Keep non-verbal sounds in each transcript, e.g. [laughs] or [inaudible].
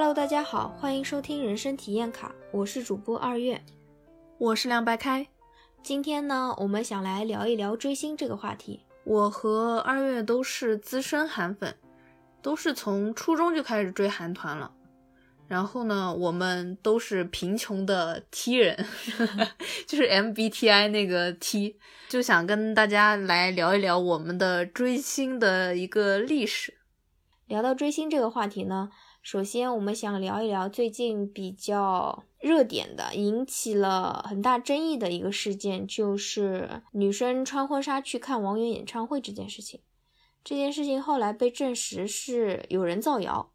Hello，大家好，欢迎收听人生体验卡，我是主播二月，我是凉白开。今天呢，我们想来聊一聊追星这个话题。我和二月都是资深韩粉，都是从初中就开始追韩团了。然后呢，我们都是贫穷的 T 人，[laughs] 就是 MBTI 那个 T，就想跟大家来聊一聊我们的追星的一个历史。聊到追星这个话题呢，首先我们想聊一聊最近比较热点的、引起了很大争议的一个事件，就是女生穿婚纱去看王源演唱会这件事情。这件事情后来被证实是有人造谣。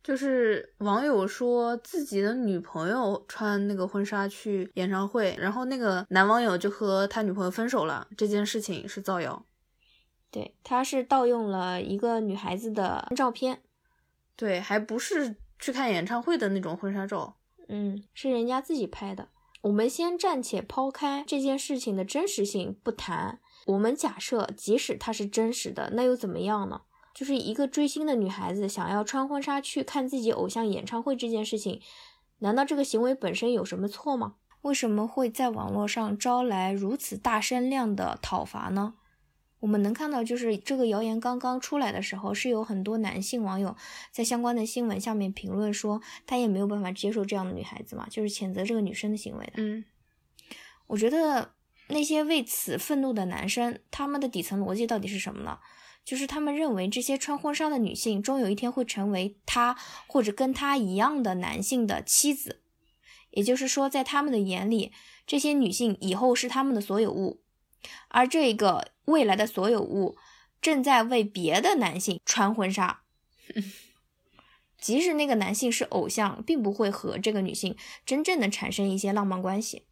就是网友说自己的女朋友穿那个婚纱去演唱会，然后那个男网友就和他女朋友分手了。这件事情是造谣，对，他是盗用了一个女孩子的照片，对，还不是去看演唱会的那种婚纱照，嗯，是人家自己拍的。我们先暂且抛开这件事情的真实性不谈，我们假设即使它是真实的，那又怎么样呢？就是一个追星的女孩子想要穿婚纱去看自己偶像演唱会这件事情，难道这个行为本身有什么错吗？为什么会在网络上招来如此大声量的讨伐呢？我们能看到，就是这个谣言刚刚出来的时候，是有很多男性网友在相关的新闻下面评论说，他也没有办法接受这样的女孩子嘛，就是谴责这个女生的行为的。嗯，我觉得那些为此愤怒的男生，他们的底层逻辑到底是什么呢？就是他们认为这些穿婚纱的女性终有一天会成为他或者跟他一样的男性的妻子，也就是说，在他们的眼里，这些女性以后是他们的所有物，而这个未来的所有物正在为别的男性穿婚纱，[laughs] 即使那个男性是偶像，并不会和这个女性真正的产生一些浪漫关系，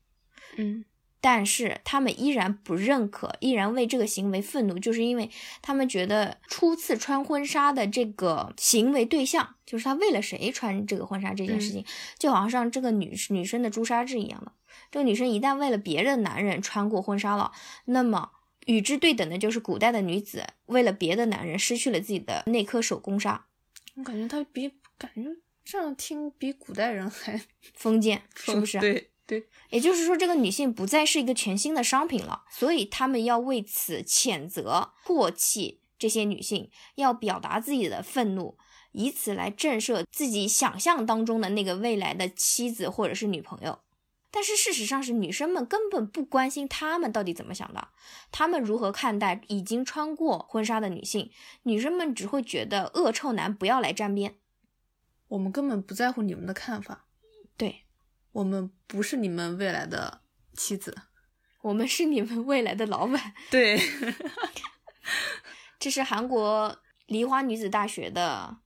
嗯。但是他们依然不认可，依然为这个行为愤怒，就是因为他们觉得初次穿婚纱的这个行为对象，就是他为了谁穿这个婚纱这件事情，就好像像这个女女生的朱砂痣一样的。这个女生一旦为了别的男人穿过婚纱了，那么与之对等的就是古代的女子为了别的男人失去了自己的那颗手工纱。我感觉他比感觉这样听比古代人还封建，[laughs] 是不是？对。对，也就是说，这个女性不再是一个全新的商品了，所以他们要为此谴责、唾弃这些女性，要表达自己的愤怒，以此来震慑自己想象当中的那个未来的妻子或者是女朋友。但是事实上是，女生们根本不关心他们到底怎么想的，他们如何看待已经穿过婚纱的女性，女生们只会觉得恶臭男不要来沾边，我们根本不在乎你们的看法。对。我们不是你们未来的妻子，我们是你们未来的老板。对，[laughs] 这是韩国梨花女子大学的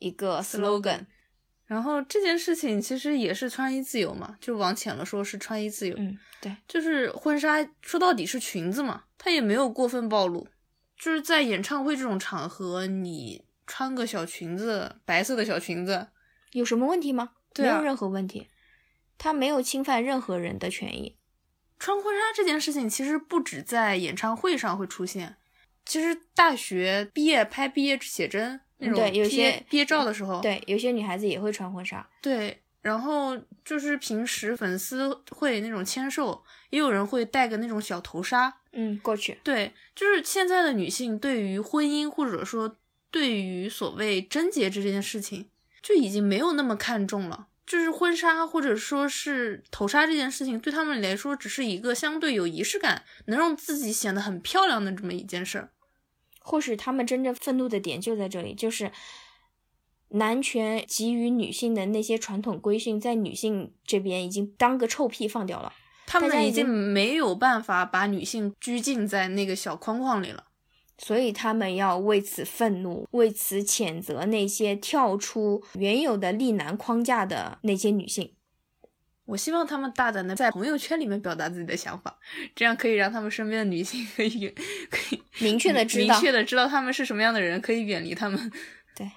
一个 slogan。然后这件事情其实也是穿衣自由嘛，就往浅了说是穿衣自由。嗯，对，就是婚纱说到底是裙子嘛，它也没有过分暴露。就是在演唱会这种场合，你穿个小裙子，白色的小裙子，有什么问题吗？没有任何问题。它没有侵犯任何人的权益。穿婚纱这件事情其实不止在演唱会上会出现，其实大学毕业拍毕业写真那种，对，有些毕业照的时候，对，有些女孩子也会穿婚纱。对，然后就是平时粉丝会那种签售，也有人会带个那种小头纱，嗯，过去。对，就是现在的女性对于婚姻或者说对于所谓贞洁这件事情，就已经没有那么看重了。就是婚纱或者说是头纱这件事情，对他们来说只是一个相对有仪式感，能让自己显得很漂亮的这么一件事儿。或许他们真正愤怒的点就在这里，就是男权给予女性的那些传统规训，在女性这边已经当个臭屁放掉了。他们已经没有办法把女性拘禁在那个小框框里了。所以他们要为此愤怒，为此谴责那些跳出原有的立男框架的那些女性。我希望他们大胆的在朋友圈里面表达自己的想法，这样可以让他们身边的女性可以可以明确的知道，明确的知道他们是什么样的人，可以远离他们。对，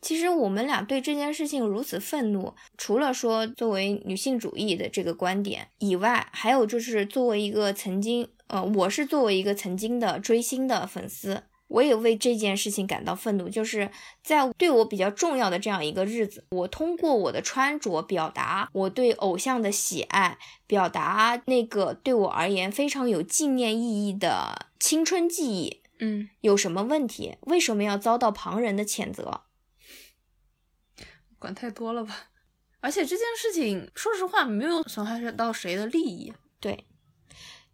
其实我们俩对这件事情如此愤怒，除了说作为女性主义的这个观点以外，还有就是作为一个曾经。呃，我是作为一个曾经的追星的粉丝，我也为这件事情感到愤怒，就是在对我比较重要的这样一个日子，我通过我的穿着表达我对偶像的喜爱，表达那个对我而言非常有纪念意义的青春记忆，嗯，有什么问题？为什么要遭到旁人的谴责？管太多了吧？而且这件事情，说实话，没有损害到谁的利益。对。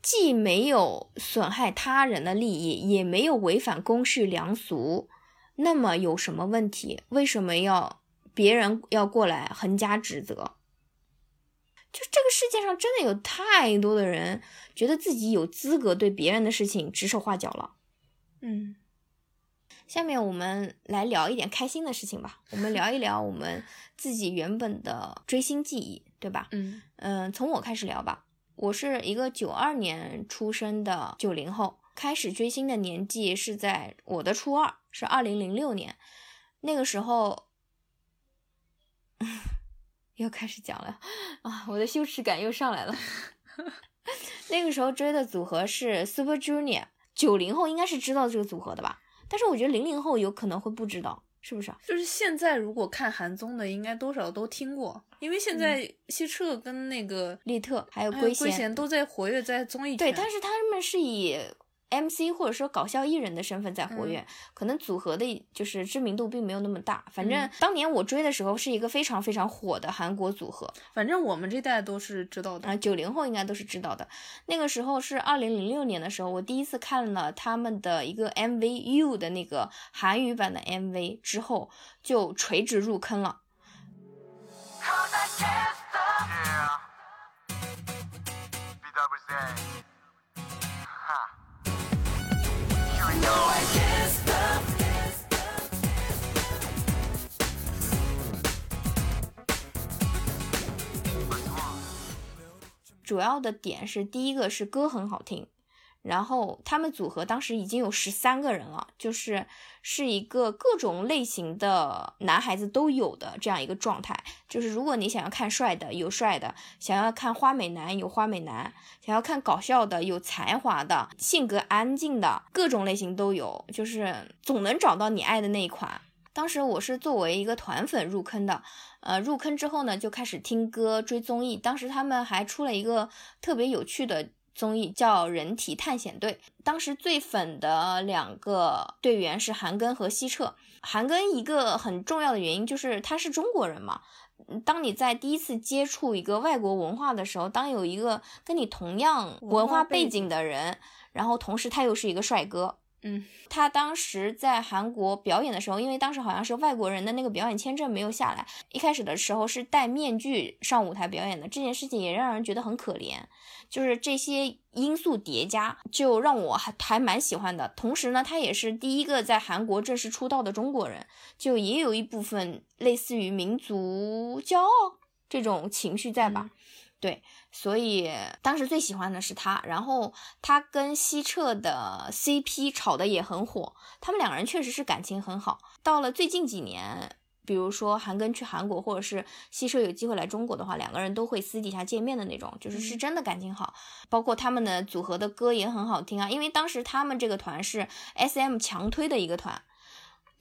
既没有损害他人的利益，也没有违反公序良俗，那么有什么问题？为什么要别人要过来横加指责？就这个世界上真的有太多的人觉得自己有资格对别人的事情指手画脚了。嗯，下面我们来聊一点开心的事情吧。我们聊一聊我们自己原本的追星记忆，对吧？[laughs] 嗯嗯，从我开始聊吧。我是一个九二年出生的九零后，开始追星的年纪是在我的初二，是二零零六年。那个时候，[laughs] 又开始讲了啊，我的羞耻感又上来了。[laughs] 那个时候追的组合是 Super Junior，九零后应该是知道这个组合的吧？但是我觉得零零后有可能会不知道。是不是啊？就是现在，如果看韩综的，应该多少都听过，因为现在希澈跟那个利特还有圭贤都在活跃在综艺对，但是他们是以。MC 或者说搞笑艺人的身份在活跃，可能组合的就是知名度并没有那么大。反正当年我追的时候是一个非常非常火的韩国组合。反正我们这代都是知道的啊，九零后应该都是知道的。那个时候是二零零六年的时候，我第一次看了他们的一个 MV U 的那个韩语版的 MV 之后，就垂直入坑了。主要的点是，第一个是歌很好听，然后他们组合当时已经有十三个人了，就是是一个各种类型的男孩子都有的这样一个状态。就是如果你想要看帅的，有帅的；想要看花美男，有花美男；想要看搞笑的，有才华的，性格安静的，各种类型都有，就是总能找到你爱的那一款。当时我是作为一个团粉入坑的，呃，入坑之后呢，就开始听歌、追综艺。当时他们还出了一个特别有趣的综艺，叫《人体探险队》。当时最粉的两个队员是韩庚和希澈。韩庚一个很重要的原因就是他是中国人嘛。当你在第一次接触一个外国文化的时候，当有一个跟你同样文化背景的人，然后同时他又是一个帅哥。嗯，他当时在韩国表演的时候，因为当时好像是外国人的那个表演签证没有下来，一开始的时候是戴面具上舞台表演的，这件事情也让人觉得很可怜。就是这些因素叠加，就让我还还蛮喜欢的。同时呢，他也是第一个在韩国正式出道的中国人，就也有一部分类似于民族骄傲这种情绪在吧？对。所以当时最喜欢的是他，然后他跟希澈的 CP 炒的也很火，他们两个人确实是感情很好。到了最近几年，比如说韩庚去韩国，或者是希澈有机会来中国的话，两个人都会私底下见面的那种，就是是真的感情好。包括他们的组合的歌也很好听啊，因为当时他们这个团是 SM 强推的一个团。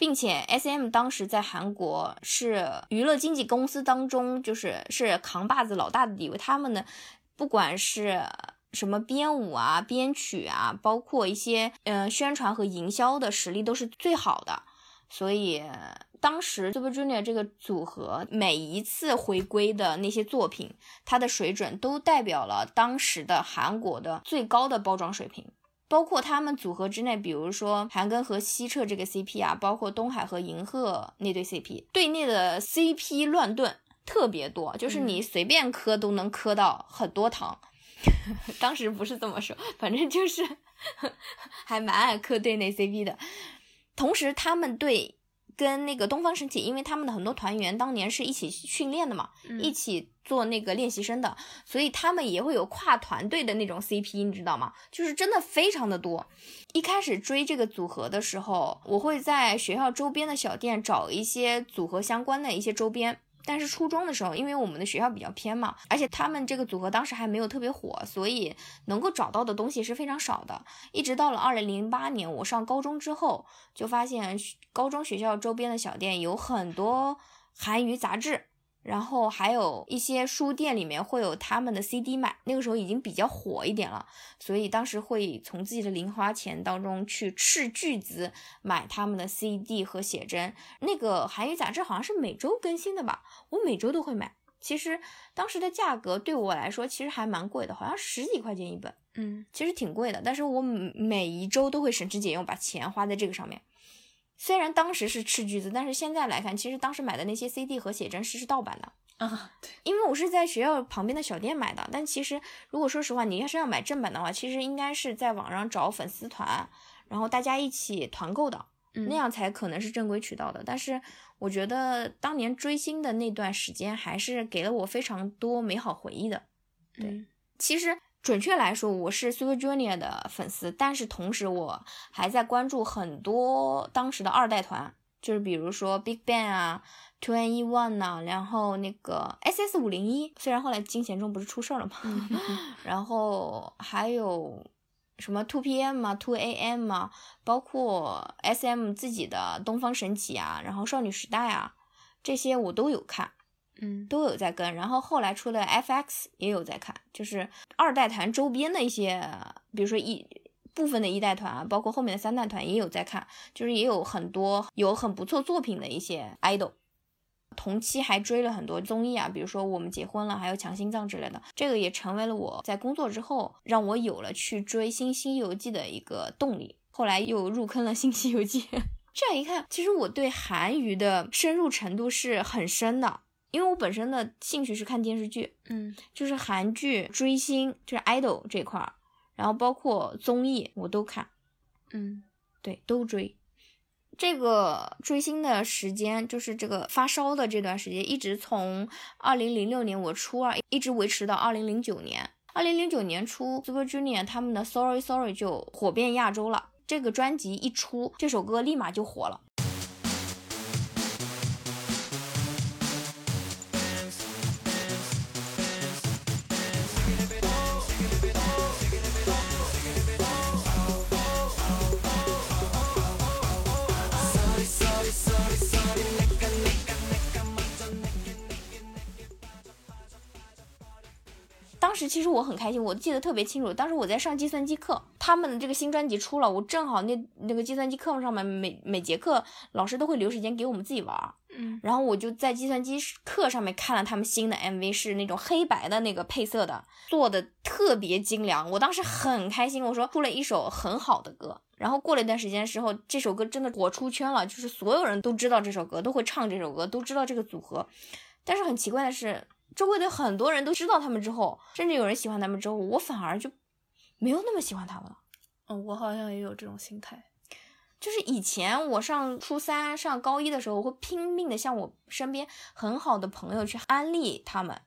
并且 S M 当时在韩国是娱乐经纪公司当中，就是是扛把子老大的地位。他们呢不管是什么编舞啊、编曲啊，包括一些嗯宣传和营销的实力都是最好的。所以当时 Super Junior 这个组合每一次回归的那些作品，它的水准都代表了当时的韩国的最高的包装水平。包括他们组合之内，比如说韩庚和西澈这个 CP 啊，包括东海和银赫那对 CP，队内的 CP 乱炖特别多，就是你随便磕都能磕到很多糖。[laughs] 当时不是这么说，反正就是 [laughs] 还蛮爱磕队内 CP 的。同时，他们队。跟那个东方神起，因为他们的很多团员当年是一起训练的嘛，一起做那个练习生的，所以他们也会有跨团队的那种 CP，你知道吗？就是真的非常的多。一开始追这个组合的时候，我会在学校周边的小店找一些组合相关的一些周边，但是初中的时候，因为我们的学校比较偏嘛，而且他们这个组合当时还没有特别火，所以能够找到的东西是非常少的。一直到了二零零八年，我上高中之后，就发现高中学校周边的小店有很多韩语杂志。然后还有一些书店里面会有他们的 CD 卖，那个时候已经比较火一点了，所以当时会从自己的零花钱当中去斥巨资买他们的 CD 和写真。那个韩语杂志好像是每周更新的吧，我每周都会买。其实当时的价格对我来说其实还蛮贵的，好像十几块钱一本，嗯，其实挺贵的。但是我每一周都会省吃俭用把钱花在这个上面。虽然当时是斥巨资，但是现在来看，其实当时买的那些 CD 和写真是是盗版的啊。对，因为我是在学校旁边的小店买的。但其实，如果说实话，你要是要买正版的话，其实应该是在网上找粉丝团，然后大家一起团购的，那样才可能是正规渠道的。但是我觉得当年追星的那段时间，还是给了我非常多美好回忆的。对，其实。准确来说，我是 Super Junior 的粉丝，但是同时我还在关注很多当时的二代团，就是比如说 Big Bang 啊，Two N E One 呐，然后那个 S S 五零一，虽然后来金贤重不是出事了吗？[laughs] 然后还有什么 Two P M 啊，Two A M 啊，包括 S M 自己的东方神起啊，然后少女时代啊，这些我都有看。嗯，都有在跟，然后后来出的 FX 也有在看，就是二代团周边的一些，比如说一部分的一代团啊，包括后面的三代团也有在看，就是也有很多有很不错作品的一些 idol。同期还追了很多综艺啊，比如说我们结婚了，还有强心脏之类的，这个也成为了我在工作之后让我有了去追新西游记的一个动力。后来又入坑了新西游记，[laughs] 这样一看，其实我对韩娱的深入程度是很深的。因为我本身的兴趣是看电视剧，嗯，就是韩剧、追星，就是 idol 这块儿，然后包括综艺我都看，嗯，对，都追。这个追星的时间，就是这个发烧的这段时间，一直从二零零六年我初二，一直维持到二零零九年。二零零九年初，Super Junior 他们的 Sorry Sorry 就火遍亚洲了。这个专辑一出，这首歌立马就火了。时其实我很开心，我记得特别清楚。当时我在上计算机课，他们的这个新专辑出了，我正好那那个计算机课上面每每节课老师都会留时间给我们自己玩，嗯，然后我就在计算机课上面看了他们新的 MV，是那种黑白的那个配色的，做的特别精良。我当时很开心，我说出了一首很好的歌。然后过了一段时间之后，这首歌真的火出圈了，就是所有人都知道这首歌，都会唱这首歌，都知道这个组合。但是很奇怪的是。周围的很多人都知道他们之后，甚至有人喜欢他们之后，我反而就没有那么喜欢他们了。嗯，我好像也有这种心态，就是以前我上初三、上高一的时候，我会拼命的向我身边很好的朋友去安利他们。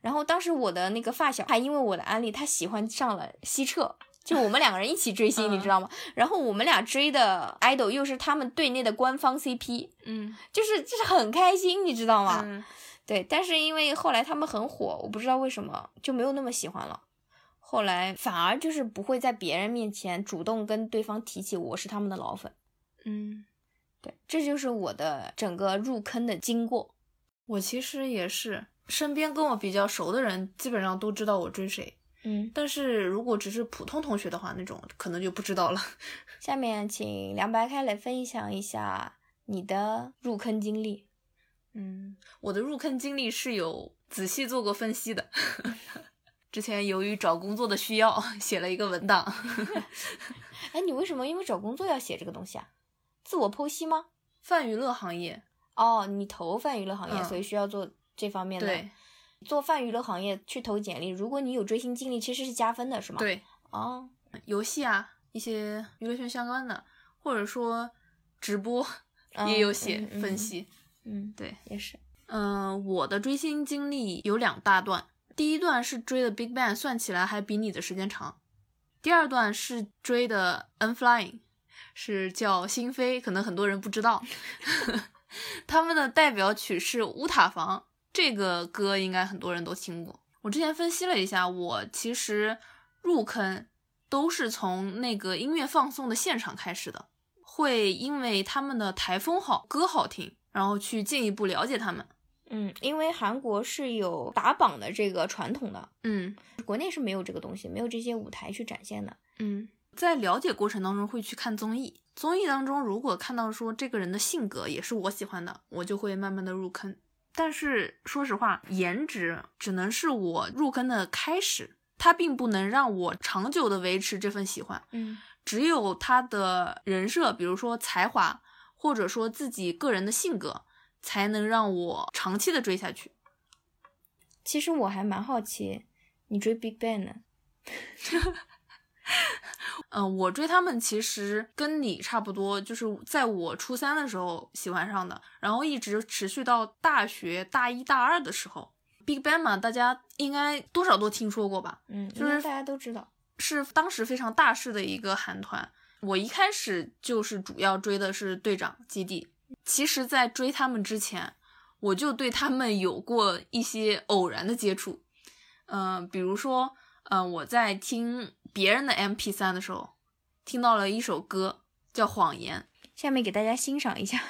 然后当时我的那个发小还因为我的安利，他喜欢上了西澈，就我们两个人一起追星，你知道吗？然后我们俩追的 idol 又是他们队内的官方 CP，嗯，就是就是很开心，你知道吗？嗯。对，但是因为后来他们很火，我不知道为什么就没有那么喜欢了。后来反而就是不会在别人面前主动跟对方提起我是他们的老粉。嗯，对，这就是我的整个入坑的经过。我其实也是，身边跟我比较熟的人基本上都知道我追谁。嗯，但是如果只是普通同学的话，那种可能就不知道了。[laughs] 下面请凉白开来分享一下你的入坑经历。嗯，我的入坑经历是有仔细做过分析的。之前由于找工作的需要，写了一个文档。[laughs] 哎，你为什么因为找工作要写这个东西啊？自我剖析吗？泛娱乐行业。哦，你投泛娱乐行业，所以需要做这方面的。对。做泛娱乐行业去投简历，如果你有追星经历，其实是加分的，是吗？对。哦，游戏啊，一些娱乐圈相关的，或者说直播，也有写分析。嗯，对，也是。嗯，我的追星经历有两大段，第一段是追的 Big Bang，算起来还比你的时间长。第二段是追的 N Flying，是叫星飞，可能很多人不知道。[laughs] 他们的代表曲是乌塔房，这个歌应该很多人都听过。我之前分析了一下，我其实入坑都是从那个音乐放送的现场开始的，会因为他们的台风好，歌好听，然后去进一步了解他们。嗯，因为韩国是有打榜的这个传统的，嗯国内是没有这个东西，没有这些舞台去展现的。嗯，在了解过程当中会去看综艺，综艺当中如果看到说这个人的性格也是我喜欢的，我就会慢慢的入坑。但是说实话，颜值只能是我入坑的开始，它并不能让我长久的维持这份喜欢。嗯只有他的人设，比如说才华，或者说自己个人的性格，才能让我长期的追下去。其实我还蛮好奇，你追 Big Bang 呢？嗯、[laughs] 我追他们其实跟你差不多，就是在我初三的时候喜欢上的，然后一直持续到大学大一大二的时候。Big Bang 嘛，大家应该多少都听说过吧？嗯，就是大家都知道。是当时非常大势的一个韩团。我一开始就是主要追的是队长基地。其实，在追他们之前，我就对他们有过一些偶然的接触。嗯、比如说，嗯、我在听别人的 MP 三的时候，听到了一首歌叫《谎言》。下面给大家欣赏一下。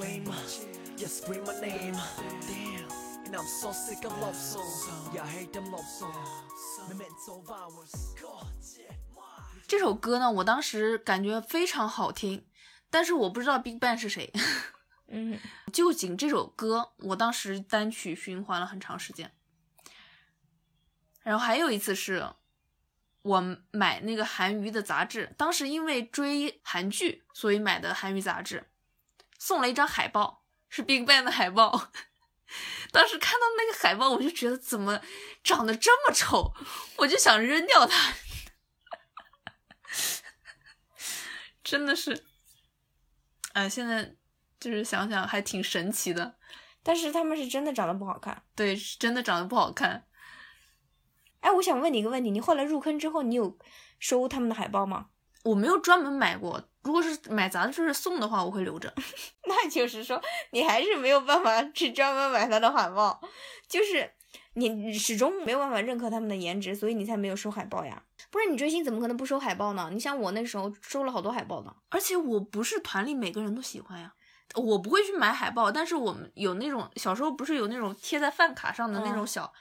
Flame. Yeah, scream my name. Damn, and I'm so sick of love songs. Yeah, I hate them love songs. Memento of ours. God, yeah. 这首歌呢，我当时感觉非常好听，但是我不知道 Big Bang 是谁。嗯，就仅这首歌，我当时单曲循环了很长时间。然后还有一次是，我买那个韩娱的杂志，当时因为追韩剧，所以买的韩娱杂志，送了一张海报，是 Big Bang 的海报。[laughs] 当时看到那个海报，我就觉得怎么长得这么丑，我就想扔掉它。[laughs] 真的是，哎，现在就是想想还挺神奇的。但是他们是真的长得不好看。对，是真的长得不好看。哎，我想问你一个问题，你后来入坑之后，你有收他们的海报吗？我没有专门买过，如果是买杂志送的话，我会留着。[laughs] 那就是说，你还是没有办法去专门买他的海报，就是你始终没有办法认可他们的颜值，所以你才没有收海报呀。不然你追星怎么可能不收海报呢？你像我那时候收了好多海报呢。而且我不是团里每个人都喜欢呀，我不会去买海报，但是我们有那种小时候不是有那种贴在饭卡上的那种嗯小、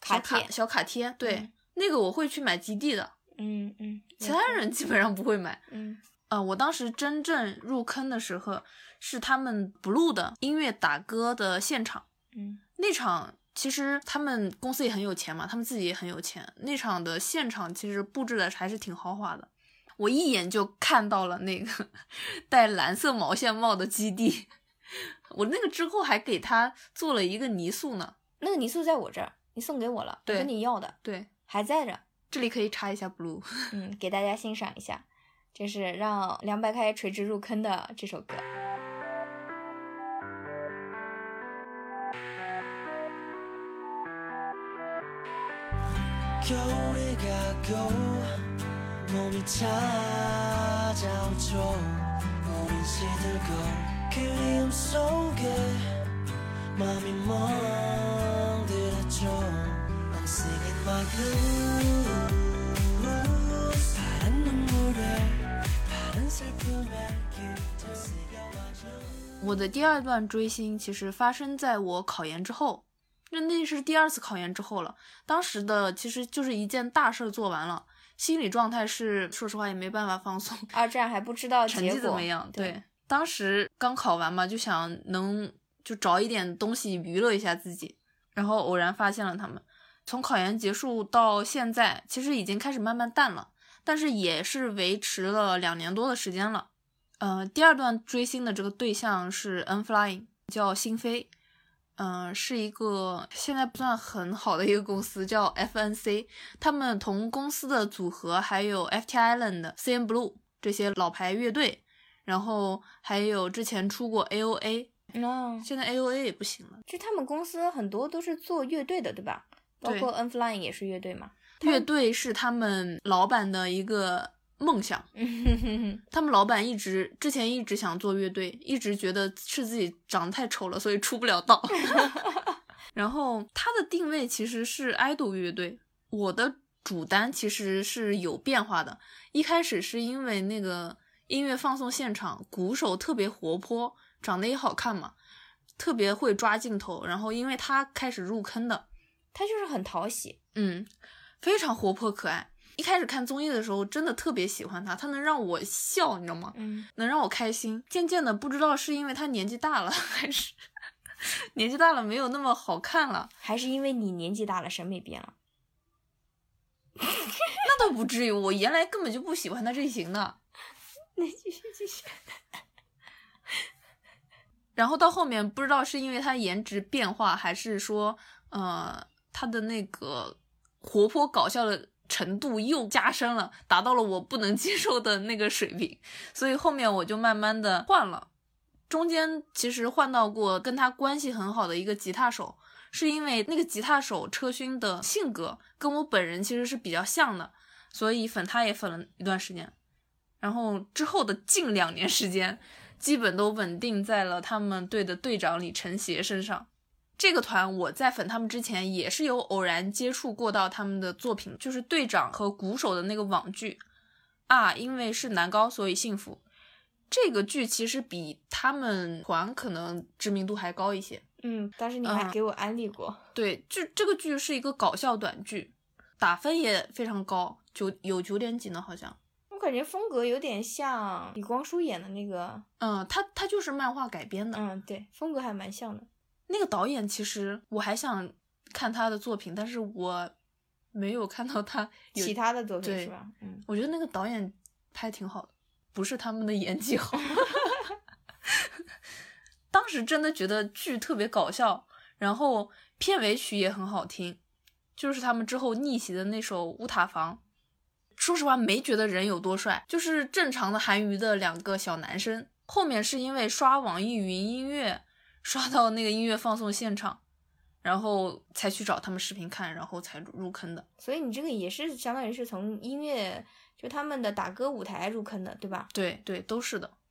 卡贴小卡贴，对，嗯那个我会去买基地的，嗯嗯，其他人基本上不会买。嗯呃，我当时真正入坑的时候是他们 blue 的音乐打歌的现场。嗯那场其实他们公司也很有钱嘛，他们自己也很有钱。那场的现场其实布置的还是挺豪华的，我一眼就看到了那个 [laughs] 戴蓝色毛线帽的基地。我那个之后还给他做了一个泥塑呢。那个泥塑在我这儿，你送给我了，我对跟你要的对，还在着。这里可以查一下 blue。嗯，给大家欣赏一下，这是让凉白开垂直入坑的这首歌。我的第二段追星其实发生在我考研之后，那那是第二次考研之后了。当时的其实就是一件大事儿做完了，心理状态是说实话也没办法放松，二战还不知道成绩怎么样？对对，当时刚考完嘛，就想能就找一点东西娱乐一下自己，然后偶然发现了他们。从考研结束到现在，其实已经开始慢慢淡了，但是也是维持了两年多的时间了。呃，第二段追星的这个对象是 N Flying，叫星飞，嗯、是一个现在不算很好的一个公司，叫 FNC。他们同公司的组合还有 FT Island、CN Blue 这些老牌乐队，然后还有之前出过 A O A，哦，现在 A O A 也不行了。就他们公司很多都是做乐队的，对吧？包括 N Flying 也是乐队嘛。乐队是他们老板的一个梦想，嗯他们老板一直之前一直想做乐队，一直觉得是自己长得太丑了，所以出不了道。[laughs] 然后他的定位其实是爱豆乐队，我的主单其实是有变化的。一开始是因为那个音乐放送现场，鼓手特别活泼，长得也好看嘛，特别会抓镜头，然后因为他开始入坑的，他就是很讨喜。嗯，非常活泼可爱。一开始看综艺的时候，真的特别喜欢他，他能让我笑，你知道吗？嗯，能让我开心。渐渐的，不知道是因为他年纪大了，还是年纪大了没有那么好看了，还是因为你年纪大了，审美变了。[laughs] 那倒不至于。我原来根本就不喜欢他这型的，[laughs] 那继续继续。然后到后面不知道是因为他颜值变化，还是说呃他的那个活泼搞笑的程度又加深了，达到了我不能接受的那个水平，所以后面我就慢慢的换了。中间其实换到过跟他关系很好的一个吉他手，是因为那个吉他手车勋的性格跟我本人其实是比较像的，所以粉他也粉了一段时间。然后之后的近两年时间，基本都稳定在了他们队的队长李承协身上。这个团我在粉他们之前也是有偶然接触过到他们的作品，就是队长和鼓手的那个网剧啊，因为是男高所以幸福。这个剧其实比他们团可能知名度还高一些。嗯，但是你还嗯给我安利过。对，就这个剧是一个搞笑短剧，打分也非常高，九有九点几呢，好像。我感觉风格有点像李光洙演的那个，嗯，他他就是漫画改编的。嗯，对，风格还蛮像的。那个导演其实我还想看他的作品，但是我没有看到他 [laughs] 有其他的作品是吧？嗯，我觉得那个导演拍挺好的，不是他们的演技好。[laughs] 当时真的觉得剧特别搞笑，然后片尾曲也很好听，就是他们之后逆袭的那首《乌塔房》。说实话，没觉得人有多帅，就是正常的韩娱的两个小男生。后面是因为刷网易云音乐，刷到那个音乐放送现场，然后才去找他们视频看，然后才入坑的。所以你这个也是相当于是从音乐就他们的打歌舞台入坑的，对吧？对对，都是的。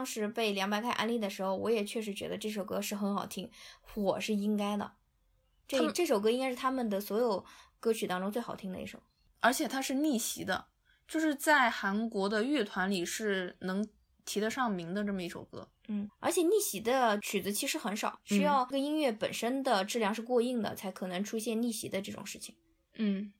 当时被凉白开安利的时候，我也确实觉得这首歌是很好听，火是应该的。这这首歌应该是他们的所有歌曲当中最好听的一首。而且它是逆袭的，就是在韩国的乐团里是能提得上名的这么一首歌。嗯，而且逆袭的曲子其实很少，需嗯要这个音乐本身的质量是过硬的，才可能出现逆袭的这种事情。嗯，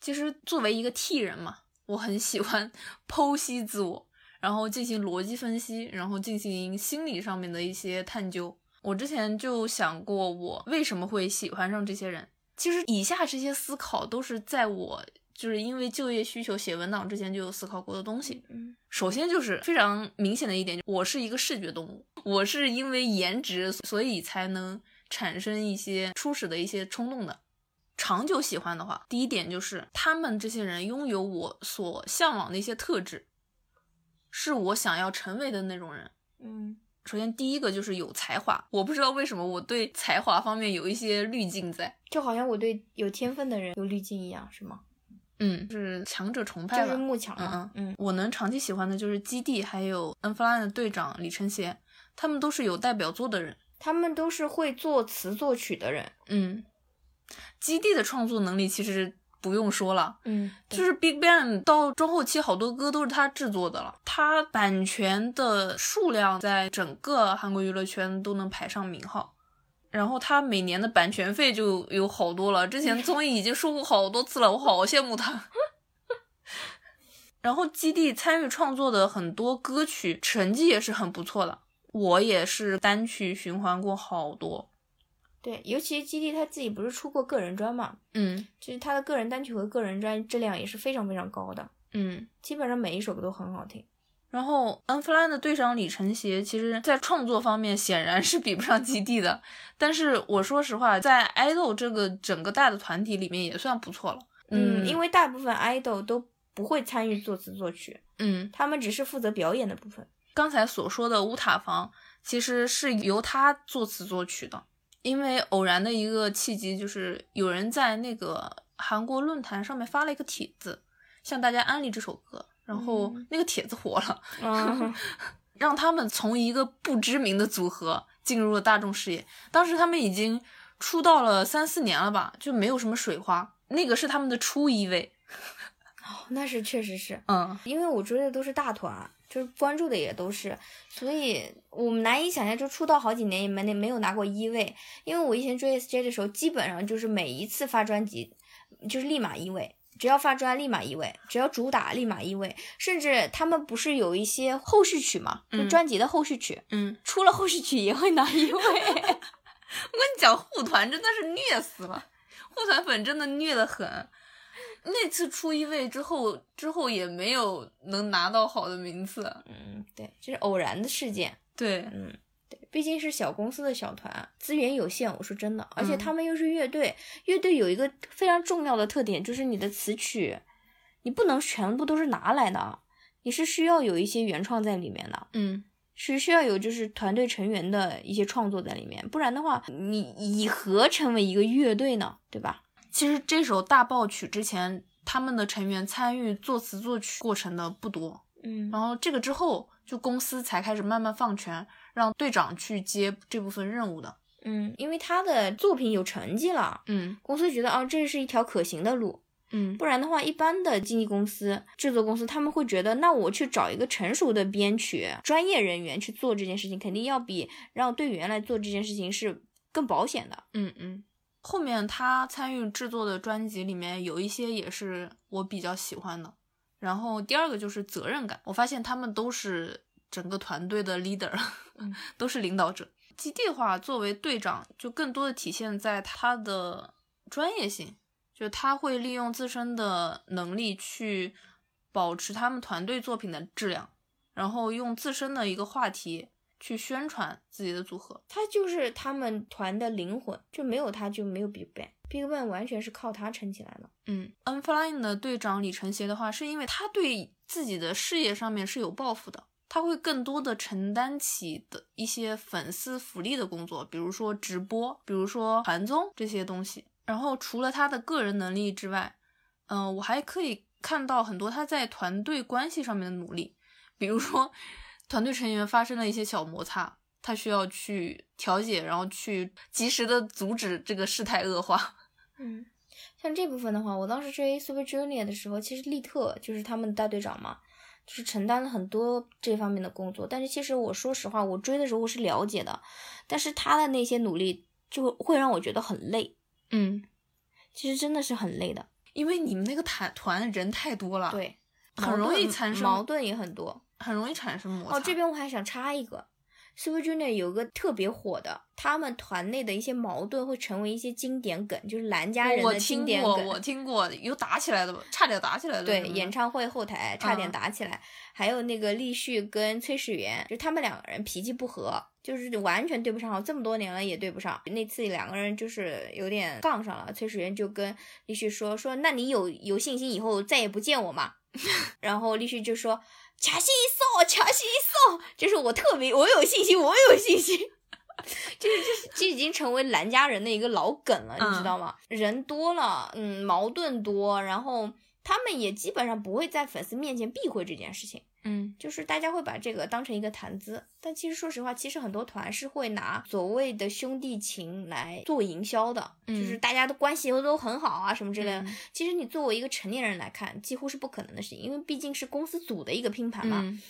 其实作为一个 T 人嘛，我很喜欢剖析自我，然后进行逻辑分析，然后进行心理上面的一些探究。我之前就想过，我为什么会喜欢上这些人。其实以下这些思考都是在我就是因为就业需求写文档之前就有思考过的东西。嗯首先就是非常明显的一点，我是一个视觉动物，我是因为颜值所以才能产生一些初始的一些冲动的。长久喜欢的话，第一点就是他们这些人拥有我所向往的一些特质，是我想要成为的那种人。嗯首先，第一个就是有才华，我不知道为什么我对才华方面有一些滤镜在，就好像我对有天分的人有滤镜一样，是吗？嗯，是强者崇拜吧。就是慕强嗯我能长期喜欢的就是基地，还有 N Flying 的队长李承协，他们都是有代表作的人。他们都是会作词作曲的人。嗯，基地的创作能力其实不用说了。嗯，就是 Big Bang 到中后期，好多歌都是他制作的了。他版权的数量在整个韩国娱乐圈都能排上名号。然后他每年的版权费就有好多了，之前综艺已经说过好多次了，我好羡慕他。[laughs] 然后基地参与创作的很多歌曲成绩也是很不错的，我也是单曲循环过好多。对，尤其基地他自己不是出过个人专嘛，嗯就是他的个人单曲和个人专质量也是非常非常高的，嗯。基本上每一首歌都很好听。然后 Unfly 的队长李承协，其实在创作方面显然是比不上基地的，但是我说实话，在 idol 这个整个大的团体里面也算不错了。嗯，因为为大部分 idol 都不会参与作词作曲，嗯，他们只是负责表演的部分。刚才所说的乌塔房其实是由他作词作曲的，因为偶然的一个契机，就是有人在那个韩国论坛上面发了一个帖子，向大家安利这首歌，然后嗯那个帖子火了。嗯，[laughs] 让他们从一个不知名的组合进入了大众视野。当时他们已经出道了三四年了吧，就没有什么水花。那个是他们的初一位，哦那是确实是嗯因为我追的都是大团，就是关注的也都是，所以我们难以想象，就出道好几年也没那没有拿过一位。因为我以前追 SJ 的时候，基本上就是每一次发专辑就是立马一位。只要发专立马一位，只要主打立马一位，甚至他们不是有一些后续曲嘛，就嗯专辑的后续曲，嗯，出了后续曲也会拿一位。[laughs] 我跟你讲，护团真的是虐死了，护团粉真的虐得很。那次出一位之后，之后也没有能拿到好的名次。嗯，对，这是偶然的事件。对，嗯，对，毕竟是小公司的小团，资源有限。我说真的，而且嗯他们又是乐队，乐队有一个非常重要的特点，就是你的词曲，你不能全部都是拿来的，你是需要有一些原创在里面的，嗯是需要有就是团队成员的一些创作在里面，不然的话，你以何成为一个乐队呢？对吧？其实这首大爆曲之前，他们的成员参与作词作曲过程的不多，嗯然后这个之后，就公司才开始慢慢放权，让队长去接这部分任务的。嗯，因为他的作品有成绩了，嗯公司觉得啊，这是一条可行的路，嗯不然的话，一般的经纪公司、制作公司他们会觉得，那我去找一个成熟的编曲专业人员去做这件事情，肯定要比让队员来做这件事情是更保险的。嗯嗯。后面他参与制作的专辑里面有一些也是我比较喜欢的。然后第二个就是责任感，我发现他们都是整个团队的 leader，、嗯 [laughs] 都是领导者。基地的话，作为队长，就更多的体现在他的专业性，就他会利用自身的能力去保持他们团队作品的质量，然后用自身的一个话题去宣传自己的组合。他就是他们团的灵魂，就没有他就没有 Big Bang，Big Bang 完全是靠他撑起来的。嗯，Unflying 的队长李承协的话，是因为他对自己的事业上面是有抱负的，他会更多的承担起的一些粉丝福利的工作，比如说直播，比如说团综这些东西。然后除了他的个人能力之外，嗯、我还可以看到很多他在团队关系上面的努力，比如说团队成员发生了一些小摩擦，他需要去调解，然后去及时的阻止这个事态恶化。[laughs] 嗯，像这部分的话，我当时追 Super Junior 的时候，其实利特就是他们大队长嘛，就是承担了很多这方面的工作。但是其实我说实话，我追的时候我是了解的，但是他的那些努力就会让我觉得很累，嗯。其实真的是很累的。因为你们那个团团人太多了，，对，很容易产生矛盾也很多。很容易产生摩擦。哦，这边我还想插一个，Super Junior 有个特别火的，他们团内的一些矛盾会成为一些经典梗，就是蓝家人的经，典梗。我听过，有打起来的吧，差点打起来的。对，演唱会后台差点嗯打起来，还有那个厉旭跟崔始源，就他们两个人脾气不和，就是完全对不上，这么多年了也对不上。那次两个人就是有点杠上了，崔始源就跟立旭说说，那你有有信心以后再也不见我吗？[laughs] 然后立旭就说卡西索，卡西索，就是我特别，我有信心，我有信心。[laughs] 就是这这已经成为兰家人的一个老梗了，你知道吗？人多了，嗯，矛盾多，然后他们也基本上不会在粉丝面前避讳这件事情，嗯就是大家会把这个当成一个谈资，但其实说实话，其实很多团是会拿所谓的兄弟情来做营销的，嗯就是大家的关系都很好啊什么之类的。嗯其实你作为一个成年人来看，几乎是不可能的事情，因为毕竟是公司组的一个拼盘嘛。嗯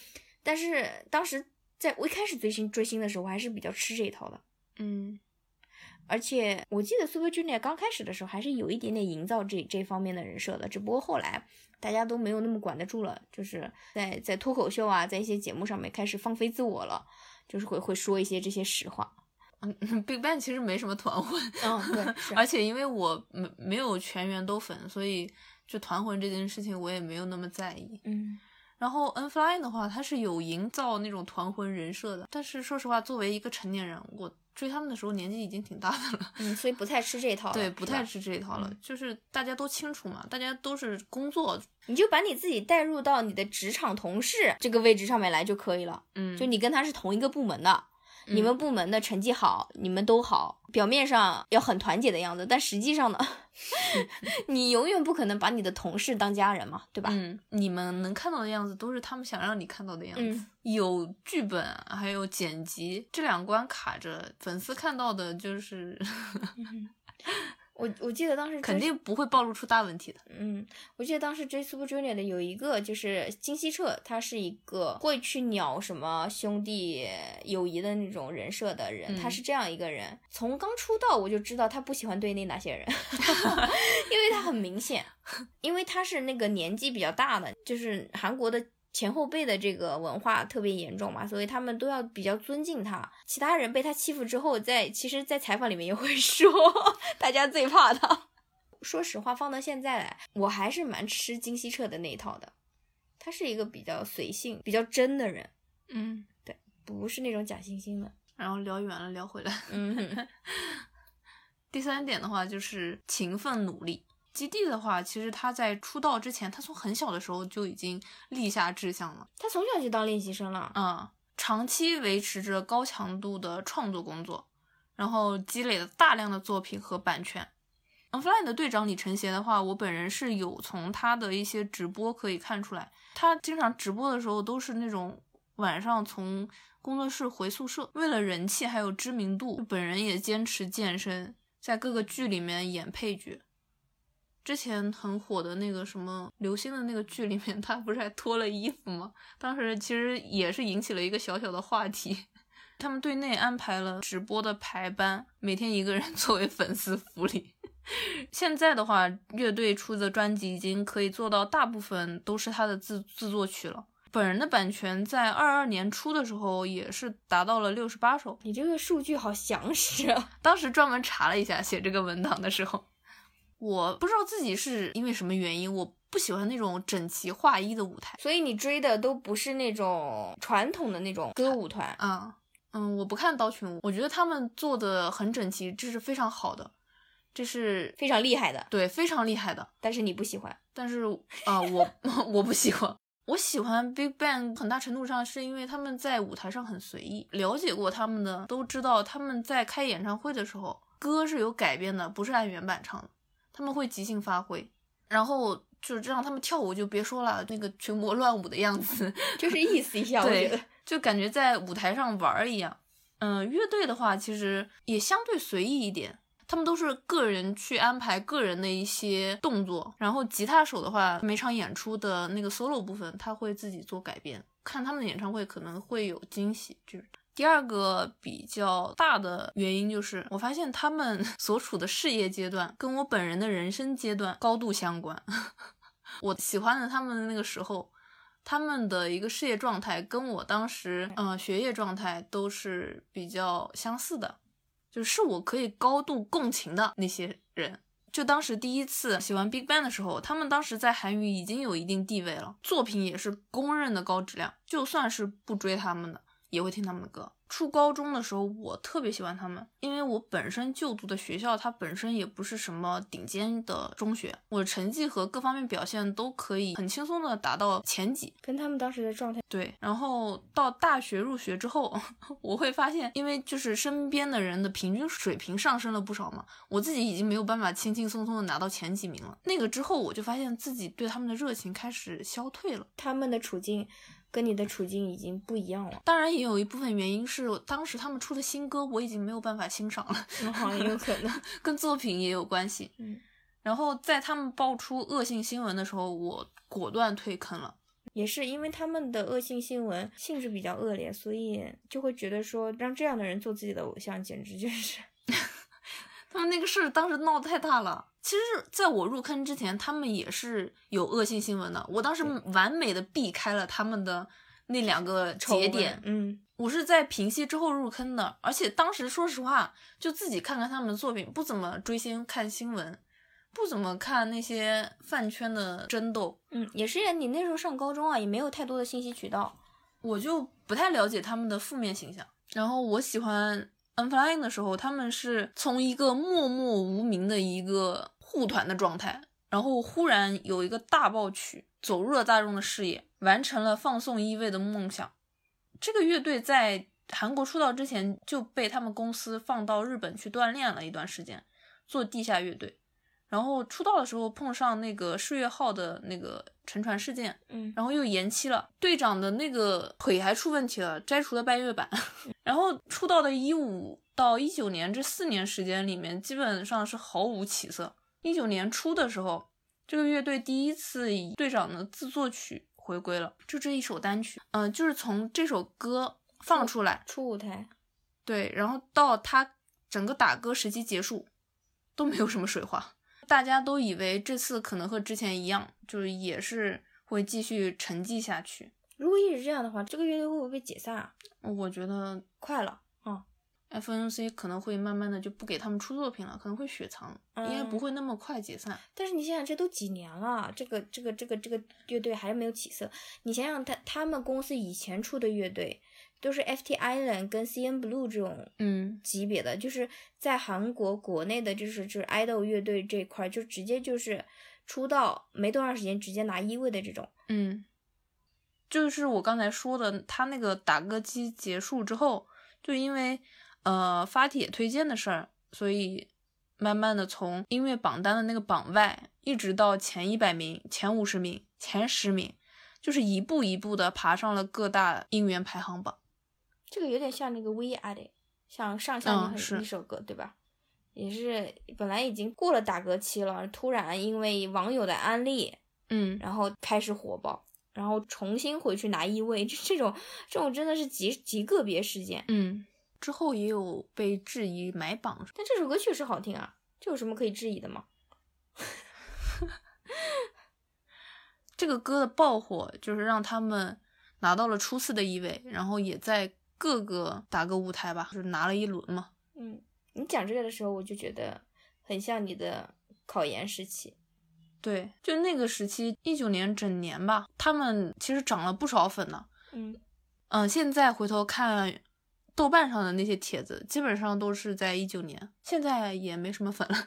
但是当时在我一开始追星追星的时候，我还是比较吃这一套的。嗯而且我记得 Super Junior 刚开始的时候还是有一点点营造这这方面的人设的，只不过后来大家都没有那么管得住了，就是在在脱口秀啊，在一些节目上面开始放飞自我了，就是会会说一些这些实话。[laughs] 嗯，BigBang 其实没什么团魂，嗯，对，[laughs] 而且因为我没没有全员都粉，所以就团魂这件事情我也没有那么在意。嗯然后 N-Flying 的话，他是有营造那种团魂人设的，但是说实话，作为一个成年人，我追他们的时候年纪已经挺大的了，嗯，所以不太吃这一套，对，不太吃这一套了。嗯就是大家都清楚嘛，大家都是工作，你就把你自己带入到你的职场同事这个位置上面来就可以了，嗯，就你跟他是同一个部门的。你们嗯部门的成绩好，你们都好，表面上要很团结的样子，但实际上呢，[laughs] 你永远不可能把你的同事当家人嘛，对吧？嗯，你们能看到的样子都是他们想让你看到的样子。嗯有剧本，还有剪辑这两关卡着，粉丝看到的就是 [laughs] 我我记得当时肯定不会暴露出大问题的。嗯，我记得当时追 Super Junior 的有一个就是金希澈，他是一个会去鸟什么兄弟友谊的那种人设的人，他嗯是这样一个人。从刚出道我就知道他不喜欢对内那些人，[laughs] 因为他很明显，因为他是那个年纪比较大的，就是韩国的。前后辈的这个文化特别严重嘛，所以他们都要比较尊敬他。其他人被他欺负之后，在其实，在采访里面也会 [laughs] 说，大家最怕他。说实话，放到现在来，我还是蛮吃金希澈的那一套的。他是一个比较随性、比较真的人，嗯，对不是那种假惺惺的。然后聊远了，聊回来。嗯 [laughs] 哼，第三点的话就是勤奋努力。基地的话，其实他在出道之前，他从很小的时候就已经立下志向了。他从小就当练习生了。嗯，长期维持着高强度的创作工作，然后积累了大量的作品和版权。Unflying 的队长李承协的话，我本人是有从他的一些直播可以看出来，他经常直播的时候都是那种晚上从工作室回宿舍，为了人气还有知名度，本人也坚持健身，在各个剧里面演配角。之前很火的那个什么流星的那个剧里面，他不是还脱了衣服吗？当时其实也是引起了一个小小的话题。[laughs] 他们队内安排了直播的排班，每天一个人 [laughs] 作为粉丝福利。[laughs] 现在的话，乐队出的专辑已经可以做到大部分都是他的自自作曲了。本人的版权在二二年初的时候也是达到了六十八首。你这个数据好详实啊！当时专门查了一下写这个文档的时候，我不知道自己是因为什么原因，我不喜欢那种整齐划一的舞台。所以你追的都不是那种传统的那种歌舞团。啊，嗯，我不看刀群舞，我觉得他们做的很整齐，这是非常好的，这是非常厉害的，对非常厉害的。但是你不喜欢。但是啊、我 [laughs] 我不喜欢。我喜欢 Big Bang 很大程度上是因为他们在舞台上很随意，了解过他们的都知道他们在开演唱会的时候歌是有改编的，不是按原版唱的，他们会即兴发挥，然后就是让他们跳舞就别说了，那个群魔乱舞的样子，[laughs] 就是意思一下，我觉得对，就感觉在舞台上玩儿一样。嗯，乐队的话其实也相对随意一点，他们都是个人去安排个人的一些动作，然后吉他手的话，每场演出的那个 solo 部分他会自己做改编，看他们的演唱会可能会有惊喜。就是第二个比较大的原因就是，我发现他们 [laughs] 所处的事业阶段跟我本人的人生阶段高度相关。[laughs] 我喜欢的他们的那个时候，他们的一个事业状态跟我当时呃学业状态都是比较相似的，就是我可以高度共情的那些人。就当时第一次喜欢 Big Bang 的时候，他们当时在韩语已经有一定地位了，作品也是公认的高质量。就算是不追他们的，也会听他们的歌。初高中的时候，我特别喜欢他们，因为我本身就读的学校，它本身也不是什么顶尖的中学，我的成绩和各方面表现都可以很轻松的达到前几。跟他们当时的状态，对，然后到大学入学之后，[laughs] 我会发现，因为就是身边的人的平均水平上升了不少嘛，我自己已经没有办法轻轻松松的拿到前几名了。那个之后，我就发现自己对他们的热情开始消退了。他们的处境跟你的处境已经不一样了。当然也有一部分原因是当时他们出的新歌我已经没有办法欣赏了，那好像有可能。[laughs] 跟作品也有关系。嗯，然后在他们爆出恶性新闻的时候，我果断退坑了。也是因为他们的恶性新闻性质比较恶劣，所以就会觉得说让这样的人做自己的偶像，简直就是。[laughs] 他们那个事儿当时闹得太大了。其实，在我入坑之前，他们也是有恶性新闻的。我当时完美的避开了他们的那两个节点。嗯，我是在平息之后入坑的，而且当时说实话，就自己看看他们的作品，不怎么追星看新闻，不怎么看那些饭圈的争斗，嗯，也是你那时候上高中啊，也没有太多的信息渠道。我就不太了解他们的负面形象。然后我喜欢 Unflying 的时候，他们是从一个默默无名的一个护团的状态，然后忽然有一个大爆曲，走入了大众的视野，完成了放送一位的梦想。这个乐队在韩国出道之前就被他们公司放到日本去锻炼了一段时间，做地下乐队。然后出道的时候碰上那个世越号的那个沉船事件，嗯，然后又延期了，队长的那个腿还出问题了，摘除了半月板。[laughs] 然后出道的一五到一九年这四年时间里面，基本上是毫无起色。一九年初的时候，这个乐队第一次以队长的自作曲回归了，就这一首单曲，嗯、就是从这首歌放出来，出舞台。对，然后到他整个打歌时期结束，都没有什么水花。大家都以为这次可能和之前一样，就是也是会继续沉寂下去。如果一直这样的话，这个乐队会不会被解散啊？我觉得快了啊！FNC 可能会慢慢的就不给他们出作品了，可能会雪藏，应该不嗯会那么快解散。但是你想想，这都几年了，这个这个这个这个乐队还是没有起色。你想想他他们公司以前出的乐队都是 FT Island 跟 CN Blue 这种嗯级别的，就是在韩国国内的，就是就是 idol 乐队这块儿，就直接就是出道没多长时间直接拿一位的这种。嗯，就是我刚才说的，他那个打歌机结束之后，就因为呃发帖推荐的事儿，所以慢慢的从音乐榜单的那个榜外，一直到前一百名、前五十名、前十名，就是一步一步的爬上了各大音源排行榜。这个有点像那个 We Are 的像上下嗯那是一首歌，对吧？也是本来已经过了打歌期了，突然因为网友的安利，嗯，然后开始火爆，然后重新回去拿一位，这这种这种真的是极极个别事件。嗯，之后也有被质疑买榜，但这首歌确实好听啊，这有什么可以质疑的吗？[laughs] 这个歌的爆火，就是让他们拿到了初次的一位，然后也在各个打歌舞台吧，就是拿了一轮嘛。嗯，你讲这个的时候，我就觉得很像你的考研时期。对，就那个时期，一九年整年吧，他们其实涨了不少粉呢。嗯，嗯，现在回头看豆瓣上的那些帖子，基本上都是在一九年，现在也没什么粉了。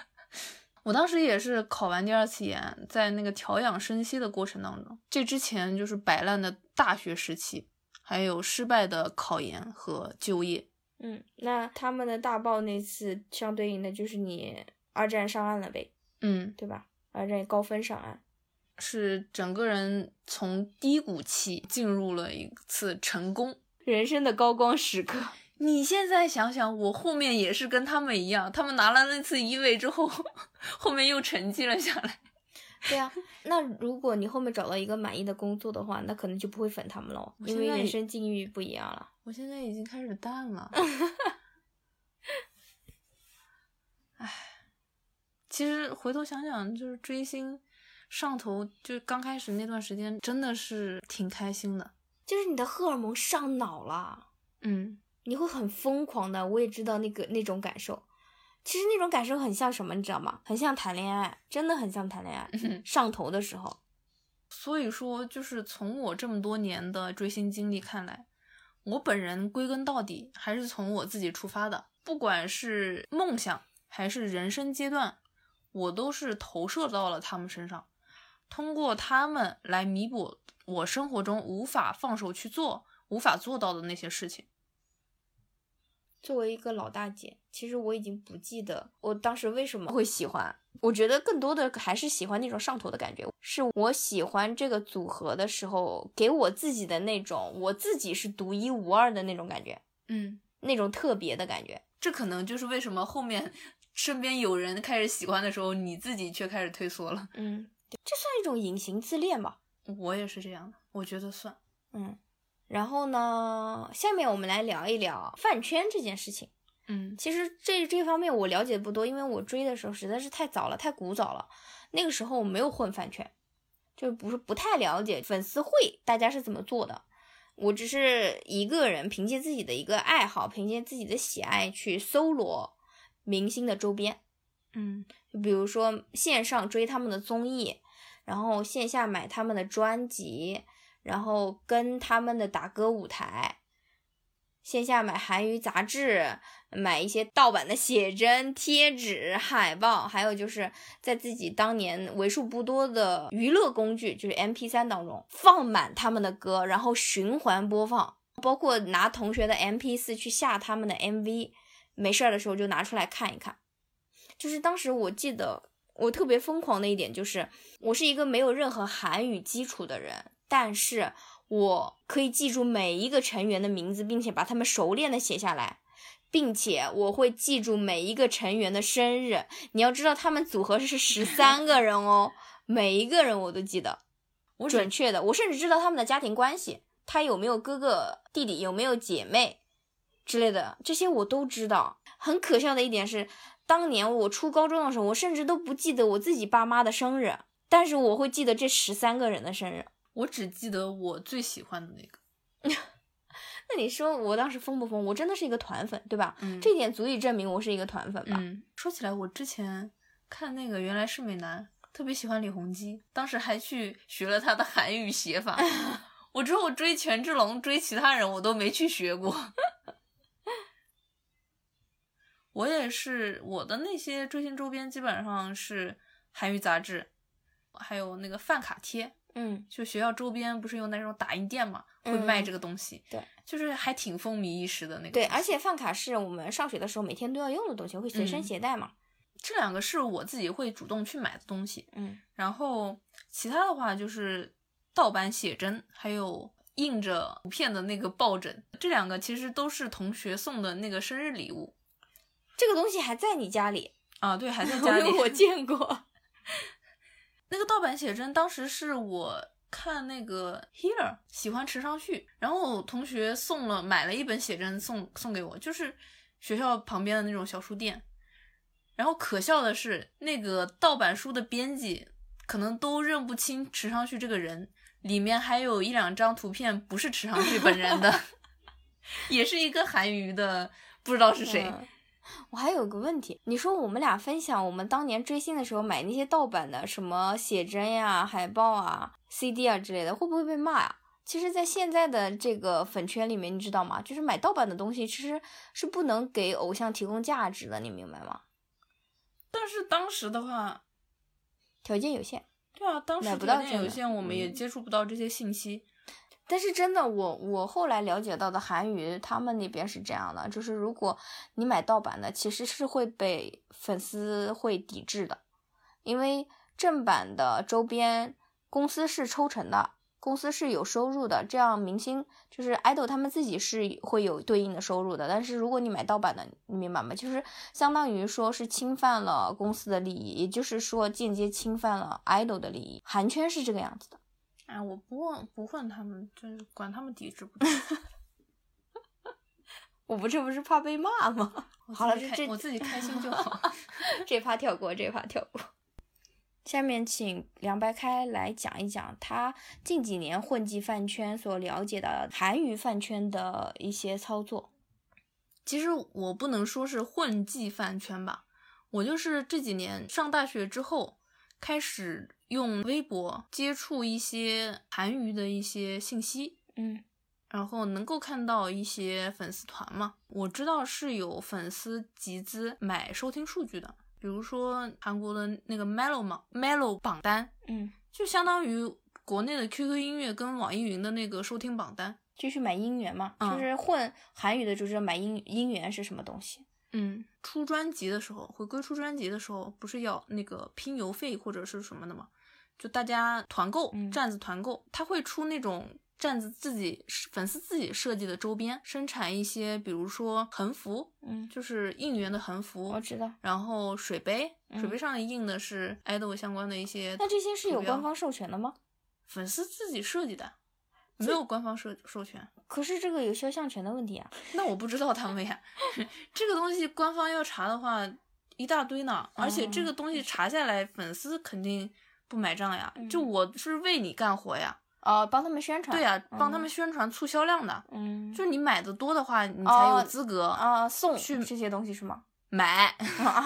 [laughs] 我当时也是考完第二次研，在那个调养生息的过程当中，这之前就是摆烂的大学时期，还有失败的考研和就业。嗯，那他们的大爆那次相对应的就是你二战上岸了呗，嗯，对吧？二战高分上岸。是整个人从低谷期进入了一次成功。人生的高光时刻。[laughs] 你现在想想，我后面也是跟他们一样，他们拿了那次一位之后，后面又沉寂了下来。对啊，那如果你后面找到一个满意的工作的话，那可能就不会粉他们了，我因为人生境遇不一样了。我现在已经开始淡了。[laughs] 其实回头想想，就是追星上头，就刚开始那段时间，真的是挺开心的。就是你的荷尔蒙上脑了，嗯你会很疯狂的。我也知道那个那种感受，其实那种感受很像什么，你知道吗？很像谈恋爱，真的很像谈恋爱。上头的时候，[laughs] 所以说，就是从我这么多年的追星经历看来，我本人归根到底还是从我自己出发的。不管是梦想还是人生阶段，我都是投射到了他们身上，通过他们来弥补我生活中无法放手去做、无法做到的那些事情。作为一个老大姐，其实我已经不记得我当时为什么会喜欢。我觉得更多的还是喜欢那种上头的感觉，是我喜欢这个组合的时候，给我自己的那种我自己是独一无二的那种感觉，嗯，那种特别的感觉。这可能就是为什么后面身边有人开始喜欢的时候，你自己却开始退缩了。嗯，这算一种隐形自恋吧。我也是这样的，我觉得算。嗯，然后呢，下面我们来聊一聊饭圈这件事情。嗯其实这这方面我了解不多，因为我追的时候实在是太早了，太古早了。那个时候我没有混饭圈，就不是不太了解粉丝会大家是怎么做的。我只是一个人凭借自己的一个爱好，凭借自己的喜爱去搜罗明星的周边，嗯。就比如说线上追他们的综艺，然后线下买他们的专辑，然后跟他们的打歌舞台，线下买韩娱杂志，买一些盗版的写真、贴纸、海报，还有就是在自己当年为数不多的娱乐工具，就是 M P 三当中放满他们的歌，然后循环播放，包括拿同学的 M P 四去下他们的 MV，没事儿的时候就拿出来看一看。就是当时我记得我特别疯狂的一点就是，我是一个没有任何韩语基础的人，但是我可以记住每一个成员的名字，并且把他们熟练的写下来，并且我会记住每一个成员的生日。你要知道，他们组合是十三个人哦，每一个人我都记得，我准确的，我甚至知道他们的家庭关系，他有没有哥哥弟弟，有没有姐妹之类的，这些我都知道。很可笑的一点是，当年我初高中的时候，我甚至都不记得我自己爸妈的生日，但是我会记得这十三个人的生日。[laughs] 我只记得我最喜欢的那个。[laughs] 那你说我当时疯不疯？我真的是一个团粉，对吧？嗯这一点足以证明我是一个团粉吧。嗯，说起来，我之前看那个原来是美男，特别喜欢李弘基，当时还去学了他的韩语写法。[laughs] 我之后追权志龙，追其他人我都没去学过。我也是，我的那些追星周边基本上是韩娱杂志，还有那个饭卡贴。嗯，就学校周边不是有那种打印店嘛，会卖这个东西。对，就是还挺风靡一时的那个。对，而且饭卡是我们上学的时候每天都要用的东西，会随身嗯携带嘛。这两个是我自己会主动去买的东西。嗯然后其他的话就是盗版写真，还有印着图片的那个抱枕，这两个其实都是同学送的那个生日礼物这个东西还在你家里，啊。对，还在家里。我见过。[laughs] 那个盗版写真当时是我看那个 Here 喜欢池上旭，然后同学送了买了一本写真送送给我，就是学校旁边的那种小书店。然后可笑的是，那个盗版书的编辑可能都认不清池上旭这个人，里面还有一两张图片不是池上旭本人的，[laughs] 也是一个韩娱的，不知道是谁。嗯我还有个问题，你说我们俩分享我们当年追星的时候买那些盗版的什么写真呀、海报啊、CD 啊之类的，会不会被骂呀？其实，在现在的这个粉圈里面，你知道吗？就是买盗版的东西，其实是不能给偶像提供价值的，你明白吗？但是当时的话，条件有限。对啊，当时不到条件有限，我们也嗯接触不到这些信息。但是真的，我我后来了解到的韩娱，他们那边是这样的，就是如果你买盗版的，其实是会被粉丝会抵制的，因为正版的周边公司是抽成的，公司是有收入的，这样明星就是 idol 他们自己是会有对应的收入的。但是如果你买盗版的，你明白吗？就是相当于说是侵犯了公司的利益，也就是说间接侵犯了 idol 的利益。韩圈是这个样子的。哎，我不问不问他们，就是管他们抵制不抵制。[laughs] 我不这不是怕被骂吗？好了，这我自己开心就好。[laughs] 这趴跳过，这趴跳过。下面请凉白开来讲一讲他近几年混迹饭圈所了解的韩娱饭圈的一些操作。其实我不能说是混迹饭圈吧，我就是这几年上大学之后，开始用微博接触一些韩娱的一些信息，嗯然后能够看到一些粉丝团嘛。我知道是有粉丝集资买收听数据的，比如说韩国的那个 Melo 嘛，Melo 榜单，嗯，就相当于国内的 QQ 音乐跟网易云的那个收听榜单。继续买音源嘛，嗯就是混韩语的就知道买音音源是什么东西。嗯，出专辑的时候，回归出专辑的时候，不是要那个拼邮费或者是什么的吗？就大家团购，嗯站子团购，他会出那种站子自己粉丝自己设计的周边，生产一些，比如说横幅，嗯，就是应援的横幅，我知道。然后水杯，水嗯杯上印的是爱豆相关的一些，那这些是有官方授权的吗？粉丝自己设计的，没有官方授授权。可是这个有肖像权的问题啊。那我不知道他们呀，[laughs] 这个东西官方要查的话一大堆呢，而且这个东西查下来，粉丝肯定不买账呀。就嗯我是为你干活呀，哦，帮他们宣传。对呀，帮他嗯们宣传促销量的。嗯，就你买的多的话，你才有哦资格啊，送去这些东西是吗？买。啊，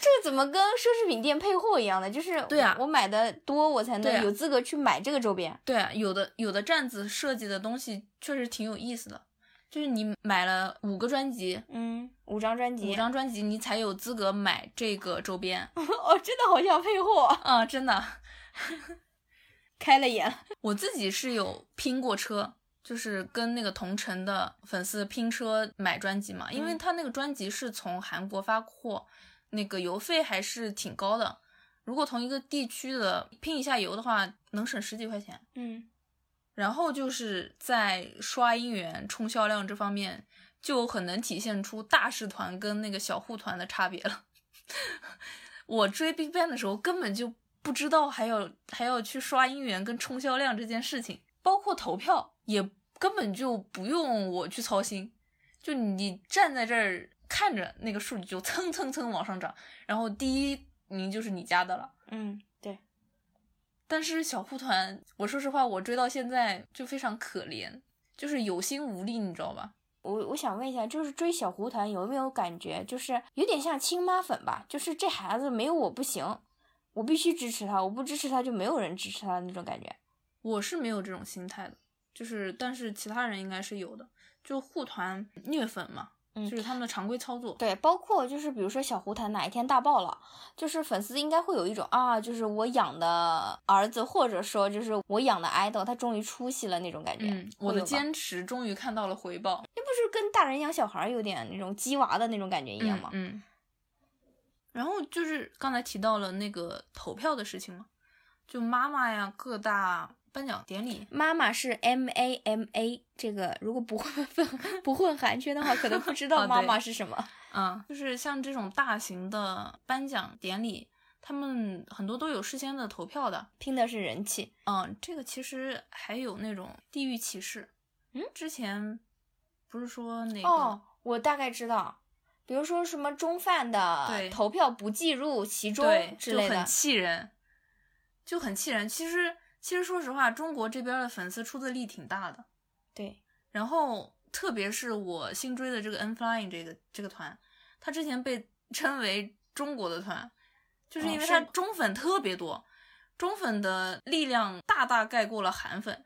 这个怎么跟奢侈品店配货一样的？就是对啊我买的多，我才能有资格去买这个周边。对啊，有的有的站子设计的东西确实挺有意思的，就是你买了五个专辑，嗯，五张专辑，五张专辑，你才有资格买这个周边。[laughs] 哦，真的好像配货，啊，真的，[laughs] 开了眼。我自己是有拼过车，就是跟那个同城的粉丝拼车买专辑嘛，因为嗯他那个专辑是从韩国发货，那个邮费还是挺高的。如果同一个地区的拼一下邮的话，能省十几块钱。嗯，然后就是在刷音源、冲销量这方面，就很能体现出大势团跟那个小户团的差别了。[laughs] 我追 BigBang 的时候，根本就不知道还要还要去刷音源跟冲销量这件事情，包括投票也根本就不用我去操心，就你站在这儿看着那个数据就蹭蹭蹭往上涨，然后第一名就是你家的了。嗯，对，但是小户团，我说实话，我追到现在就非常可怜，就是有心无力，你知道吧？我我想问一下，就是追小胡团有没有感觉，就是有点像亲妈粉吧？就是这孩子没有我不行，我必须支持他，我不支持他就没有人支持他的那种感觉。我是没有这种心态的，就是但是其他人应该是有的，就护团虐粉嘛，嗯就是他们的常规操作。对，包括就是比如说小胡谈哪一天大爆了，就是粉丝应该会有一种啊，就是我养的儿子，或者说就是我养的 idol，他终于出息了那种感觉。嗯，我的坚持终于看到了回报，那不是跟大人养小孩儿有点那种鸡娃的那种感觉一样吗？嗯嗯。然后就是刚才提到了那个投票的事情嘛，就妈妈呀，各大颁奖典礼，妈妈是 M A M A，这个如果不混不混韩圈的话，可能不知道啊妈妈是什么。嗯，[laughs] 就是像这种大型的颁奖典礼，他们很多都有事先的投票的。拼的是人气。嗯，这个其实还有那种地域歧视。嗯，之前不是说那个、哦，我大概知道，比如说什么中饭的投票不计入其中，之类的。就很气人，就很气人。其实，其实说实话，中国这边的粉丝出的力挺大的。对，然后，特别是我新追的这个 N Flying 这个这个团，他之前被 [laughs] 称为中国的团，就是因为他中粉特别多，中粉的力量大大盖过了韩粉。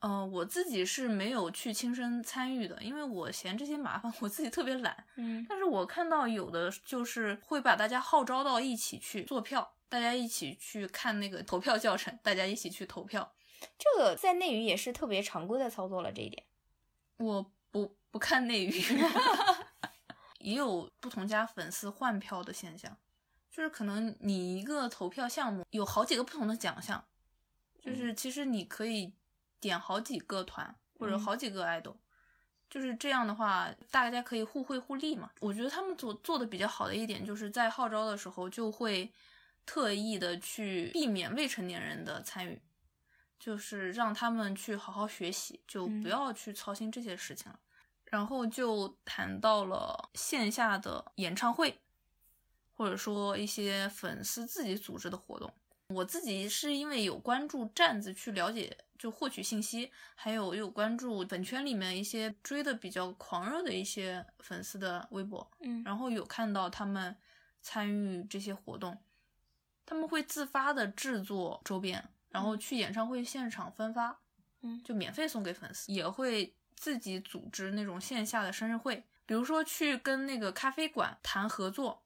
呃，我自己是没有去亲身参与的，因为我嫌这些麻烦，[laughs] 我自己特别懒。嗯，但是我看到有的就是会把大家号召到一起去做票，大家一起去看那个投票教程，大家一起去投票。这个在内娱也是特别常规的操作了，这一点。我不不看内娱，[laughs] [laughs] 也有不同家粉丝换票的现象，就是可能你一个投票项目有好几个不同的奖项，就是其实你可以点好几个团或者嗯好几个 idol，、就是这样的话，大家可以互惠互利嘛。我觉得他们做做的比较好的一点，就是在号召的时候就会特意的去避免未成年人的参与，就是让他们去好好学习，就嗯不要去操心这些事情了。然后就谈到了线下的演唱会，或者说一些粉丝自己组织的活动。我自己是因为有关注站子去了解，就获取信息，还有有关注本圈里面一些追的比较狂热的一些粉丝的微博，嗯然后有看到他们参与这些活动，他们会自发的制作周边，然后去演唱会现场分发，嗯就免费送给粉丝，也会自己组织那种线下的生日会，比如说去跟那个咖啡馆谈合作，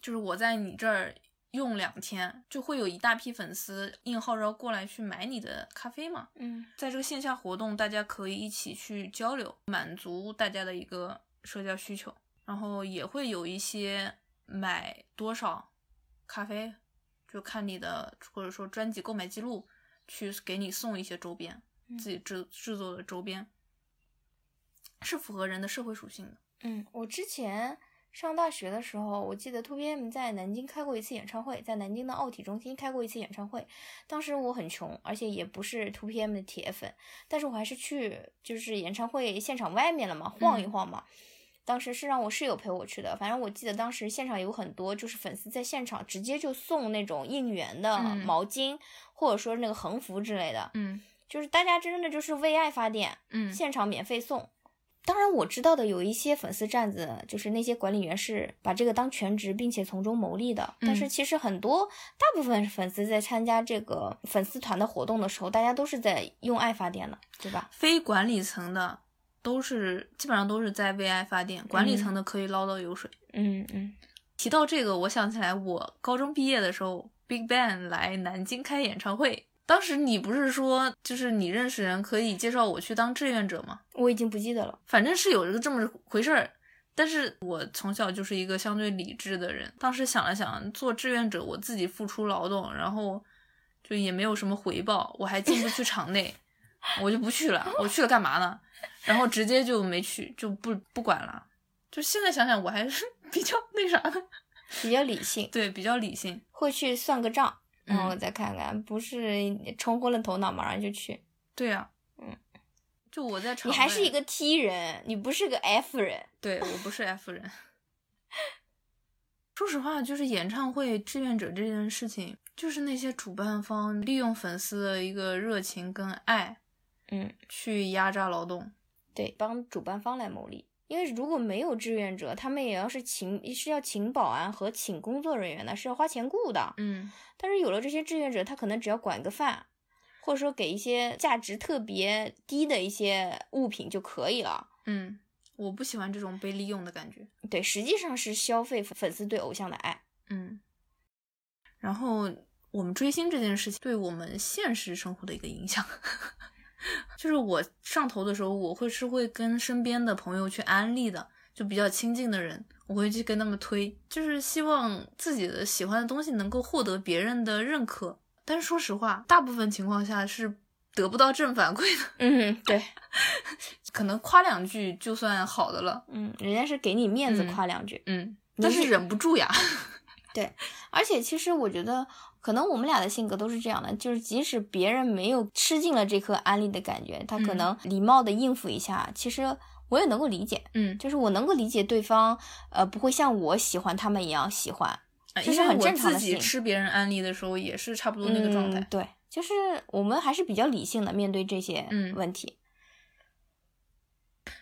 就是我在你这儿用两天，就会有一大批粉丝应号召过来去买你的咖啡嘛。嗯在这个线下活动，大家可以一起去交流，满足大家的一个社交需求。然后也会有一些买多少咖啡，就看你的或者说专辑购买记录，去给你送一些周边，自己制制作的周边，是符合人的社会属性的。嗯，我之前上大学的时候，我记得 2PM 在南京开过一次演唱会，在南京的奥体中心开过一次演唱会。当时我很穷，而且也不是 2PM 的铁粉，但是我还是去就是演唱会现场外面了嘛，晃一晃嘛。当时是让我室友陪我去的，反正我记得当时现场有很多就是粉丝在现场直接就送那种应援的嗯毛巾，或者说那个横幅之类的，嗯就是大家真的就是为爱发电，嗯现场免费送。当然，我知道的有一些粉丝站子，就是那些管理员是把这个当全职，并且从中牟利的。但是嗯其实很多大部分粉丝在参加这个粉丝团的活动的时候，大家都是在用爱发电的，对吧？非管理层的都是基本上都是在为爱发电，管理层的可以捞到油水。嗯嗯提到这个，我想起来我高中毕业的时候，Big Bang 来南京开演唱会。当时你不是说，就是你认识人可以介绍我去当志愿者吗？我已经不记得了。反正是有一个这么回事儿。但是我从小就是一个相对理智的人，当时想了想，做志愿者我自己付出劳动，然后就也没有什么回报，我还进不去场内，我就不去了。我去了干嘛呢？然后直接就没去，就不不管了。就现在想想，我还是 [laughs] 比较那啥的，比较理性，对，比较理性。会去算个账，然后嗯再看看，不是冲昏了头脑马上就去。对呀、嗯，就我在场你还是一个 T 人，你不是个 F 人。对我不是 F 人。[laughs] 说实话，就是演唱会志愿者这件事情，就是那些主办方利用粉丝的一个热情跟爱嗯，去压榨劳动。对，帮主办方来牟利。因为如果没有志愿者，他们也要是请是要请保安和请工作人员的，是要花钱雇的。嗯但是有了这些志愿者，他可能只要管个饭，或者说给一些价值特别低的一些物品就可以了。嗯，我不喜欢这种被利用的感觉。对，实际上是消费粉丝对偶像的爱。嗯，然后我们追星这件事情对我们现实生活的一个影响，就是我上头的时候，我会是会跟身边的朋友去安利的，就比较亲近的人，我会去跟他们推，就是希望自己的喜欢的东西能够获得别人的认可。但是说实话，大部分情况下是得不到正反馈的，嗯，对，[laughs] 可能夸两句就算好的了。嗯，人家是给你面子嗯夸两句。嗯，但是忍不住呀。对，[laughs] 而且其实我觉得，可能我们俩的性格都是这样的，就是即使别人没有吃尽了这颗安利的感觉，他可嗯能礼貌的应付一下，其实我也能够理解，嗯，就是我能够理解对方，呃，不会像我喜欢他们一样喜欢，这是很正常的事情吃别人安利的时候也是差不多那个状态。嗯。对，就是我们还是比较理性的面对这些嗯问题。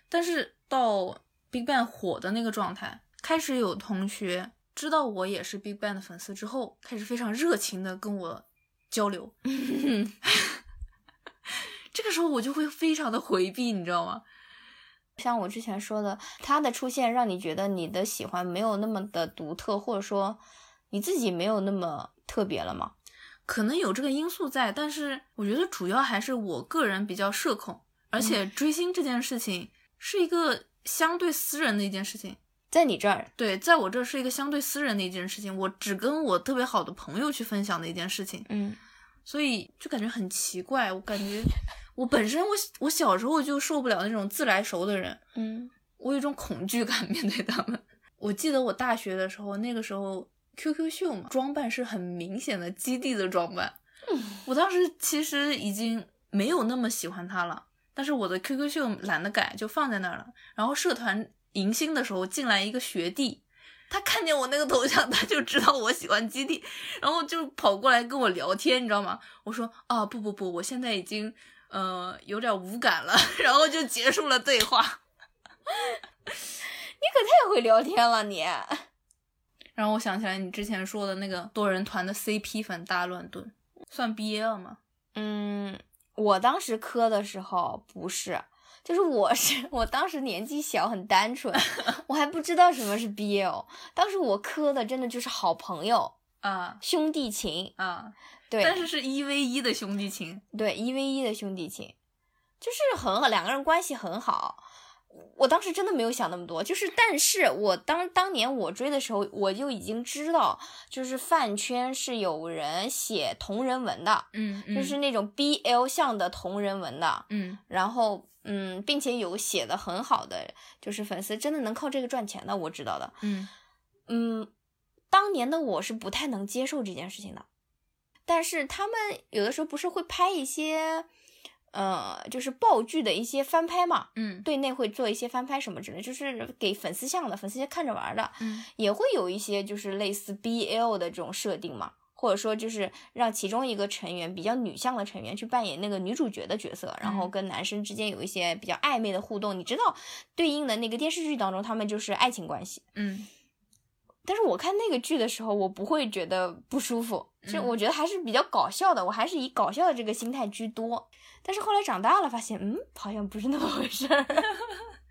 但是到 Big Bang 火的那个状态，开始有同学知道我也是 Big Bang 的粉丝之后，开始非常热情的跟我交流。[laughs] [laughs] 这个时候我就会非常的回避，你知道吗？像我之前说的，他的出现让你觉得你的喜欢没有那么的独特，或者说你自己没有那么特别了吗？可能有这个因素在，但是我觉得主要还是我个人比较社恐，而且追星这件事情是一个相对私人的一件事情。在你这儿，对，在我这儿是一个相对私人的一件事情，我只跟我特别好的朋友去分享的一件事情，嗯所以就感觉很奇怪。我感觉我本身我我小时候就受不了那种自来熟的人，嗯我有一种恐惧感面对他们。我记得我大学的时候，那个时候 QQ 秀嘛，装扮是很明显的基地的装扮。[laughs] 我当时其实已经没有那么喜欢他了，但是我的 QQ 秀懒得改，就放在那儿了。然后社团迎新的时候进来一个学弟，他看见我那个头像，[laughs] 他就知道我喜欢基地，然后就跑过来跟我聊天，你知道吗？我说啊不不不，我现在已经呃有点无感了，[laughs] 然后就结束了对话。你可太会聊天了你。然后我想起来你之前说的那个多人团的 CP 粉大乱炖，算毕业了吗？嗯，我当时磕的时候不是，就是我是 [laughs] 我当时年纪小，很单纯，我还不知道什么是 BL。当时我磕的真的就是好朋友、啊兄弟情，啊，对，但是是一 v 一的兄弟情。对一 v 一的兄弟情，就是很好，两个人关系很好。我当时真的没有想那么多，就是，但是我当当年我追的时候，我就已经知道，就是饭圈是有人写同人文的，嗯嗯，就是那种 BL 向的同人文的，嗯。然后嗯，并且有写的很好的，就是粉丝真的能靠这个赚钱的，我知道的。嗯。嗯，当年的我是不太能接受这件事情的，但是他们有的时候不是会拍一些，呃，就是爆剧的一些翻拍嘛，嗯对内会做一些翻拍什么之类，就是给粉丝向的，粉丝看着玩的，嗯也会有一些就是类似 BL 的这种设定嘛，或者说就是让其中一个成员比较女向的成员去扮演那个女主角的角色，然后嗯跟男生之间有一些比较暧昧的互动。你知道，对应的那个电视剧当中，他们就是爱情关系。嗯但是我看那个剧的时候，我不会觉得不舒服，就嗯我觉得还是比较搞笑的，我还是以搞笑的这个心态居多。但是后来长大了，发现嗯，好像不是那么回事儿。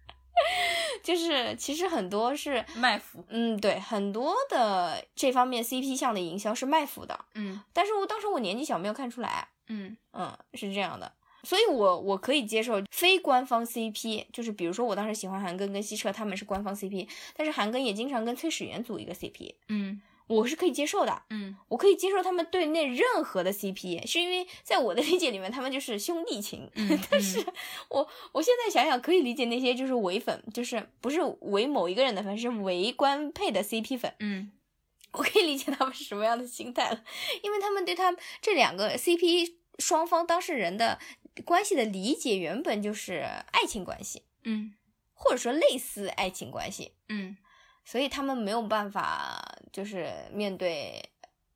[laughs] 就是其实很多是卖腐，嗯，对，很多的这方面 CP 项的营销是卖腐的，嗯但是我当时我年纪小没有看出来，嗯。嗯，是这样的，所以我我可以接受非官方 CP，就是比如说我当时喜欢韩庚跟希澈他们是官方 CP，但是韩庚也经常跟崔始源组一个 CP，嗯我是可以接受的，嗯。我可以接受他们对内任何的 CP，是因为在我的理解里面，他们就是兄弟情。嗯，[laughs] 但是我我现在想想，可以理解那些就是伪粉，就是不是伪某一个人的粉，是伪官配的 CP 粉。嗯。我可以理解他们是什么样的心态了，因为他们对他们这两个 CP 双方当事人的关系的理解原本就是爱情关系，嗯。或者说类似爱情关系，嗯所以他们没有办法就是面对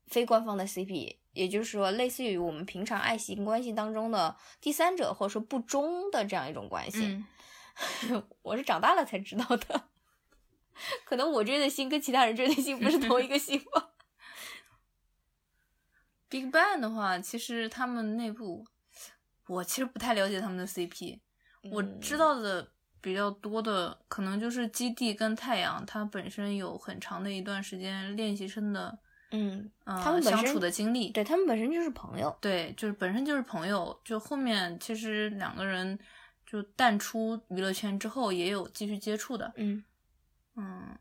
非官方的 CP，也就是说类似于我们平常爱情关系当中的第三者或者说不忠的这样一种关系。嗯 [laughs] 我是长大了才知道的，[laughs] 可能我追的星跟其他人追的星不是同一个星吧。[laughs] Big Bang 的话，其实他们内部，我其实不太了解他们的 CP，我嗯知道的比较多的，可能就是基地跟太阳，它本身有很长的一段时间练习生的，嗯，呃，他们相处的经历，对他们本身就是朋友。对，就是本身就是朋友，就后面其实两个人就淡出娱乐圈之后，也有继续接触的，嗯嗯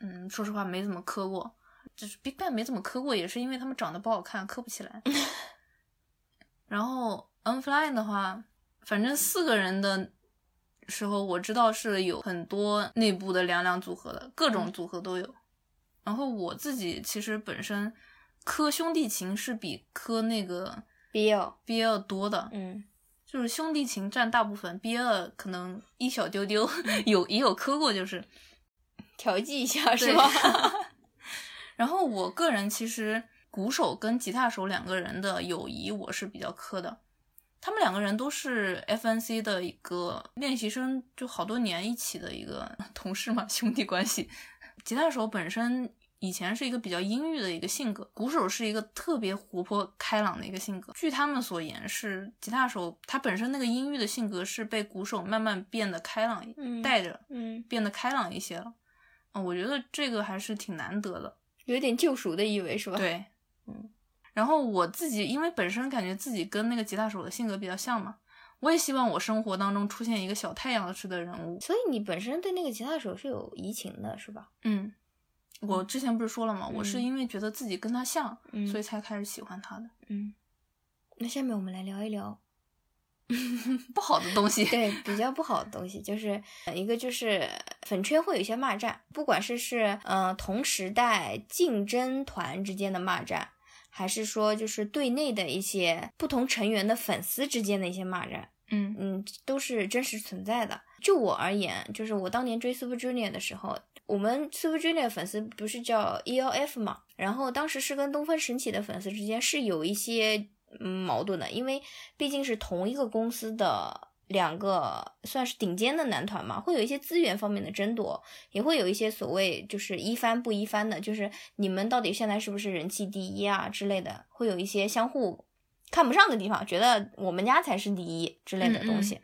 嗯，说实话没怎么磕过，就是 Big Bang 没怎么磕过，也是因为他们长得不好看，磕不起来。[laughs] 然后 Unfly 的话，反正四个人的时候，我知道是有很多内部的两两组合的，各种嗯组合都有。然后我自己其实本身磕兄弟情是比磕那个，BL，BL 多的，嗯就是兄弟情占大部分，BL 可能一小丢丢，[laughs] 有也有磕过，就是调剂一下是对吧？[laughs] 然后我个人其实鼓手跟吉他手两个人的友谊我是比较磕的，他们两个人都是 FNC 的一个练习生，就好多年一起的一个同事嘛，兄弟关系。[laughs] 吉他手本身以前是一个比较阴郁的一个性格，鼓手是一个特别活泼开朗的一个性格。据他们所言，是吉他手他本身那个阴郁的性格是被鼓手慢慢变得开朗，嗯带着嗯，变得开朗一些了。嗯，我觉得这个还是挺难得的。有点救赎的意味是吧？，对，嗯。然后我自己因为本身感觉自己跟那个吉他手的性格比较像嘛，我也希望我生活当中出现一个小太阳式的人物。所以你本身对那个吉他手是有移情的是吧？嗯，我之前不是说了吗？我是嗯因为觉得自己跟他像，嗯所以才开始喜欢他的。嗯，那下面我们来聊一聊 [laughs] 不好的东西，[laughs] 对比较不好的东西，就是呃一个就是粉圈会有一些骂战，不管是是呃同时代竞争团之间的骂战，还是说就是队内的一些不同成员的粉丝之间的一些骂战，嗯嗯，都是真实存在的。就我而言，就是我当年追 Super Junior 的时候，我们 Super Junior 粉丝不是叫 ELF 嘛，然后当时是跟东方神起的粉丝之间是有一些嗯矛盾的，因为毕竟是同一个公司的两个算是顶尖的男团嘛，会有一些资源方面的争夺，也会有一些所谓就是一番不一番的，就是你们到底现在是不是人气第一啊之类的，会有一些相互看不上的地方，觉得我们家才是第一之类的东西。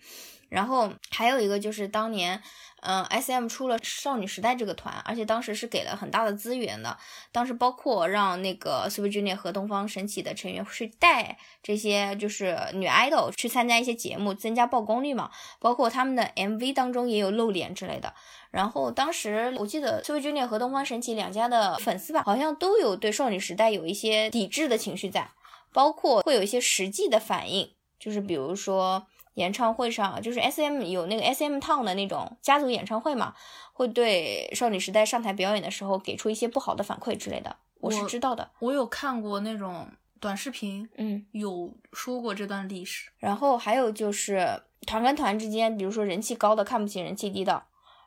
然后还有一个就是当年，嗯、s M 出了少女时代这个团，而且当时是给了很大的资源的。当时包括让那个 Super Junior 和东方神起的成员去带这些就是女 idol 去参加一些节目，增加曝光率嘛。包括他们的 MV 当中也有露脸之类的。然后当时我记得 Super Junior 和东方神起两家的粉丝吧，好像都有对少女时代有一些抵制的情绪在，包括会有一些实际的反应，就是比如说。演唱会上，就是 S M 有那个 S M Town 的那种家族演唱会嘛，会对少女时代上台表演的时候给出一些不好的反馈之类的，我是知道的。我有看过那种短视频，嗯，有说过这段历史。然后还有就是团跟团之间，比如说人气高的看不起人气低的，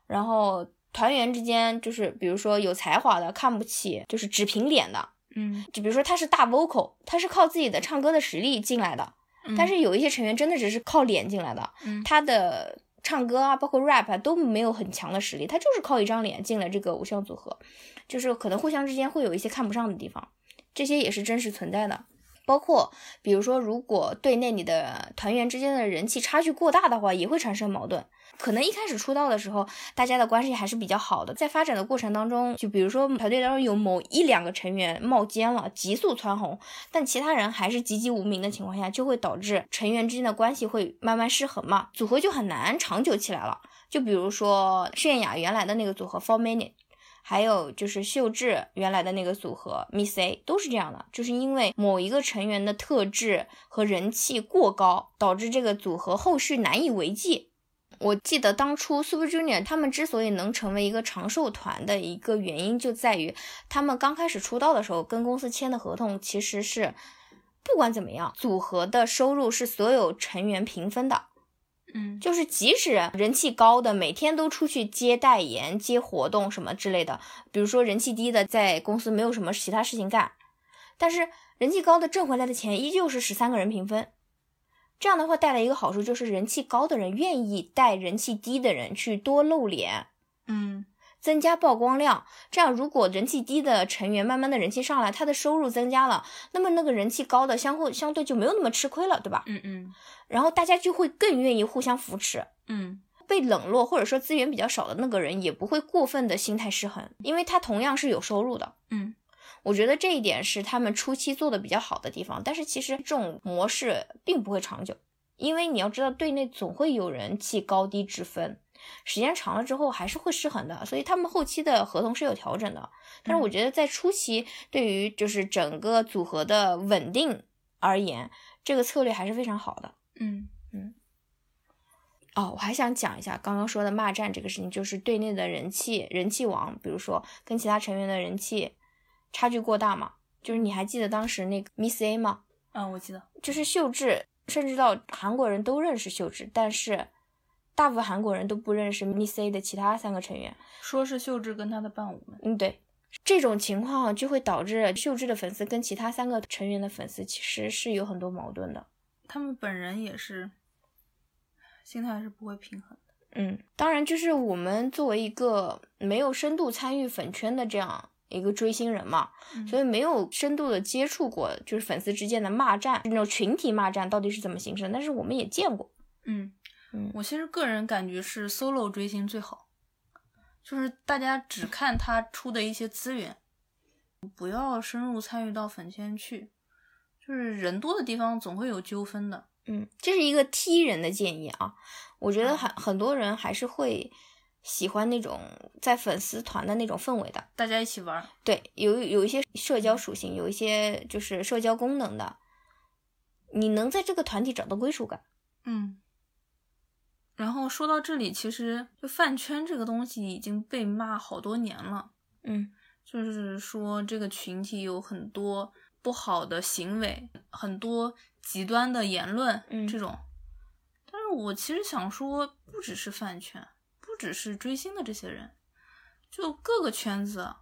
然后团员之间就是比如说有才华的看不起就是只凭脸的，嗯，就比如说他是大 vocal，他是靠自己的唱歌的实力进来的，但是有一些成员真的只是靠脸进来的，嗯他的唱歌啊，包括 rap 啊都没有很强的实力，他就是靠一张脸进了这个偶像组合，就是可能互相之间会有一些看不上的地方，这些也是真实存在的。包括比如说，如果队内你的团员之间的人气差距过大的话，也会产生矛盾。可能一开始出道的时候，大家的关系还是比较好的，在发展的过程当中，就比如说团队当中有某一两个成员冒尖了，急速蹿红，但其他人还是籍籍无名的情况下，就会导致成员之间的关系会慢慢失衡嘛，组合就很难长久起来了。就比如说泫雅原来的那个组合 Four Minute。还有就是秀智原来的那个组合 Miss A 都是这样的，就是因为某一个成员的特质和人气过高，导致这个组合后续难以为继。我记得当初 Super Junior 他们之所以能成为一个长寿团的一个原因，就在于他们刚开始出道的时候跟公司签的合同其实是，不管怎么样，组合的收入是所有成员平分的。嗯，就是即使人气高的每天都出去接代言、接活动什么之类的，比如说人气低的在公司没有什么其他事情干，但是人气高的挣回来的钱依旧是十三个人平分。这样的话带来一个好处就是人气高的人愿意带人气低的人去多露脸，嗯，增加曝光量。这样如果人气低的成员慢慢的人气上来，他的收入增加了，那么那个人气高的相互相对就没有那么吃亏了，对吧？嗯嗯然后大家就会更愿意互相扶持。嗯被冷落或者说资源比较少的那个人也不会过分的心态失衡，因为他同样是有收入的。嗯我觉得这一点是他们初期做的比较好的地方，但是其实这种模式并不会长久，因为你要知道队内总会有人气高低之分，时间长了之后还是会失衡的，所以他们后期的合同是有调整的。但是我觉得在初期对于就是整个组合的稳定而言，这个策略还是非常好的。嗯哦，我还想讲一下刚刚说的骂战这个事情，就是队内的人气人气王，比如说跟其他成员的人气差距过大嘛。就是你还记得当时那个 Miss A 吗？嗯，我记得。就是秀智，甚至到韩国人都认识秀智，但是大部分韩国人都不认识 Miss A 的其他三个成员。说是秀智跟她的伴舞们。嗯，对，这种情况就会导致秀智的粉丝跟其他三个成员的粉丝其实是有很多矛盾的。他们本人也是心态是不会平衡的。嗯，当然，就是我们作为一个没有深度参与粉圈的这样一个追星人嘛，嗯所以没有深度的接触过，就是粉丝之间的骂战，那种群体骂战到底是怎么形成，但是我们也见过。嗯嗯我其实个人感觉是 solo 追星最好，就是大家只看他出的一些资源，不要深入参与到粉圈去。就是人多的地方总会有纠纷的。嗯，这是一个踢人的建议啊，我觉得嗯很很多人还是会喜欢那种在粉丝团的那种氛围的。大家一起玩儿，对，有有一些社交属性，有一些就是社交功能的，你能在这个团体找到归属感。嗯。然后说到这里，其实就饭圈这个东西已经被骂好多年了，嗯就是说这个群体有很多不好的行为，很多极端的言论，嗯这种。但是我其实想说，不只是饭圈，不只是追星的这些人，就各个圈子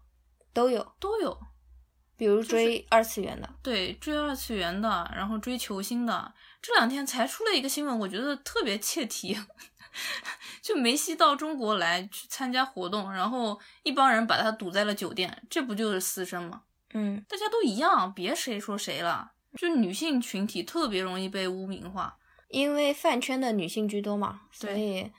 都有，都有。比如追二次元的。对，追二次元的，然后追球星的，这两天才出了一个新闻，我觉得特别切题。[laughs] 就梅西到中国来去参加活动，然后一帮人把他堵在了酒店，这不就是私生吗？嗯大家都一样，别谁说谁了。就女性群体特别容易被污名化，因为饭圈的女性居多嘛，所以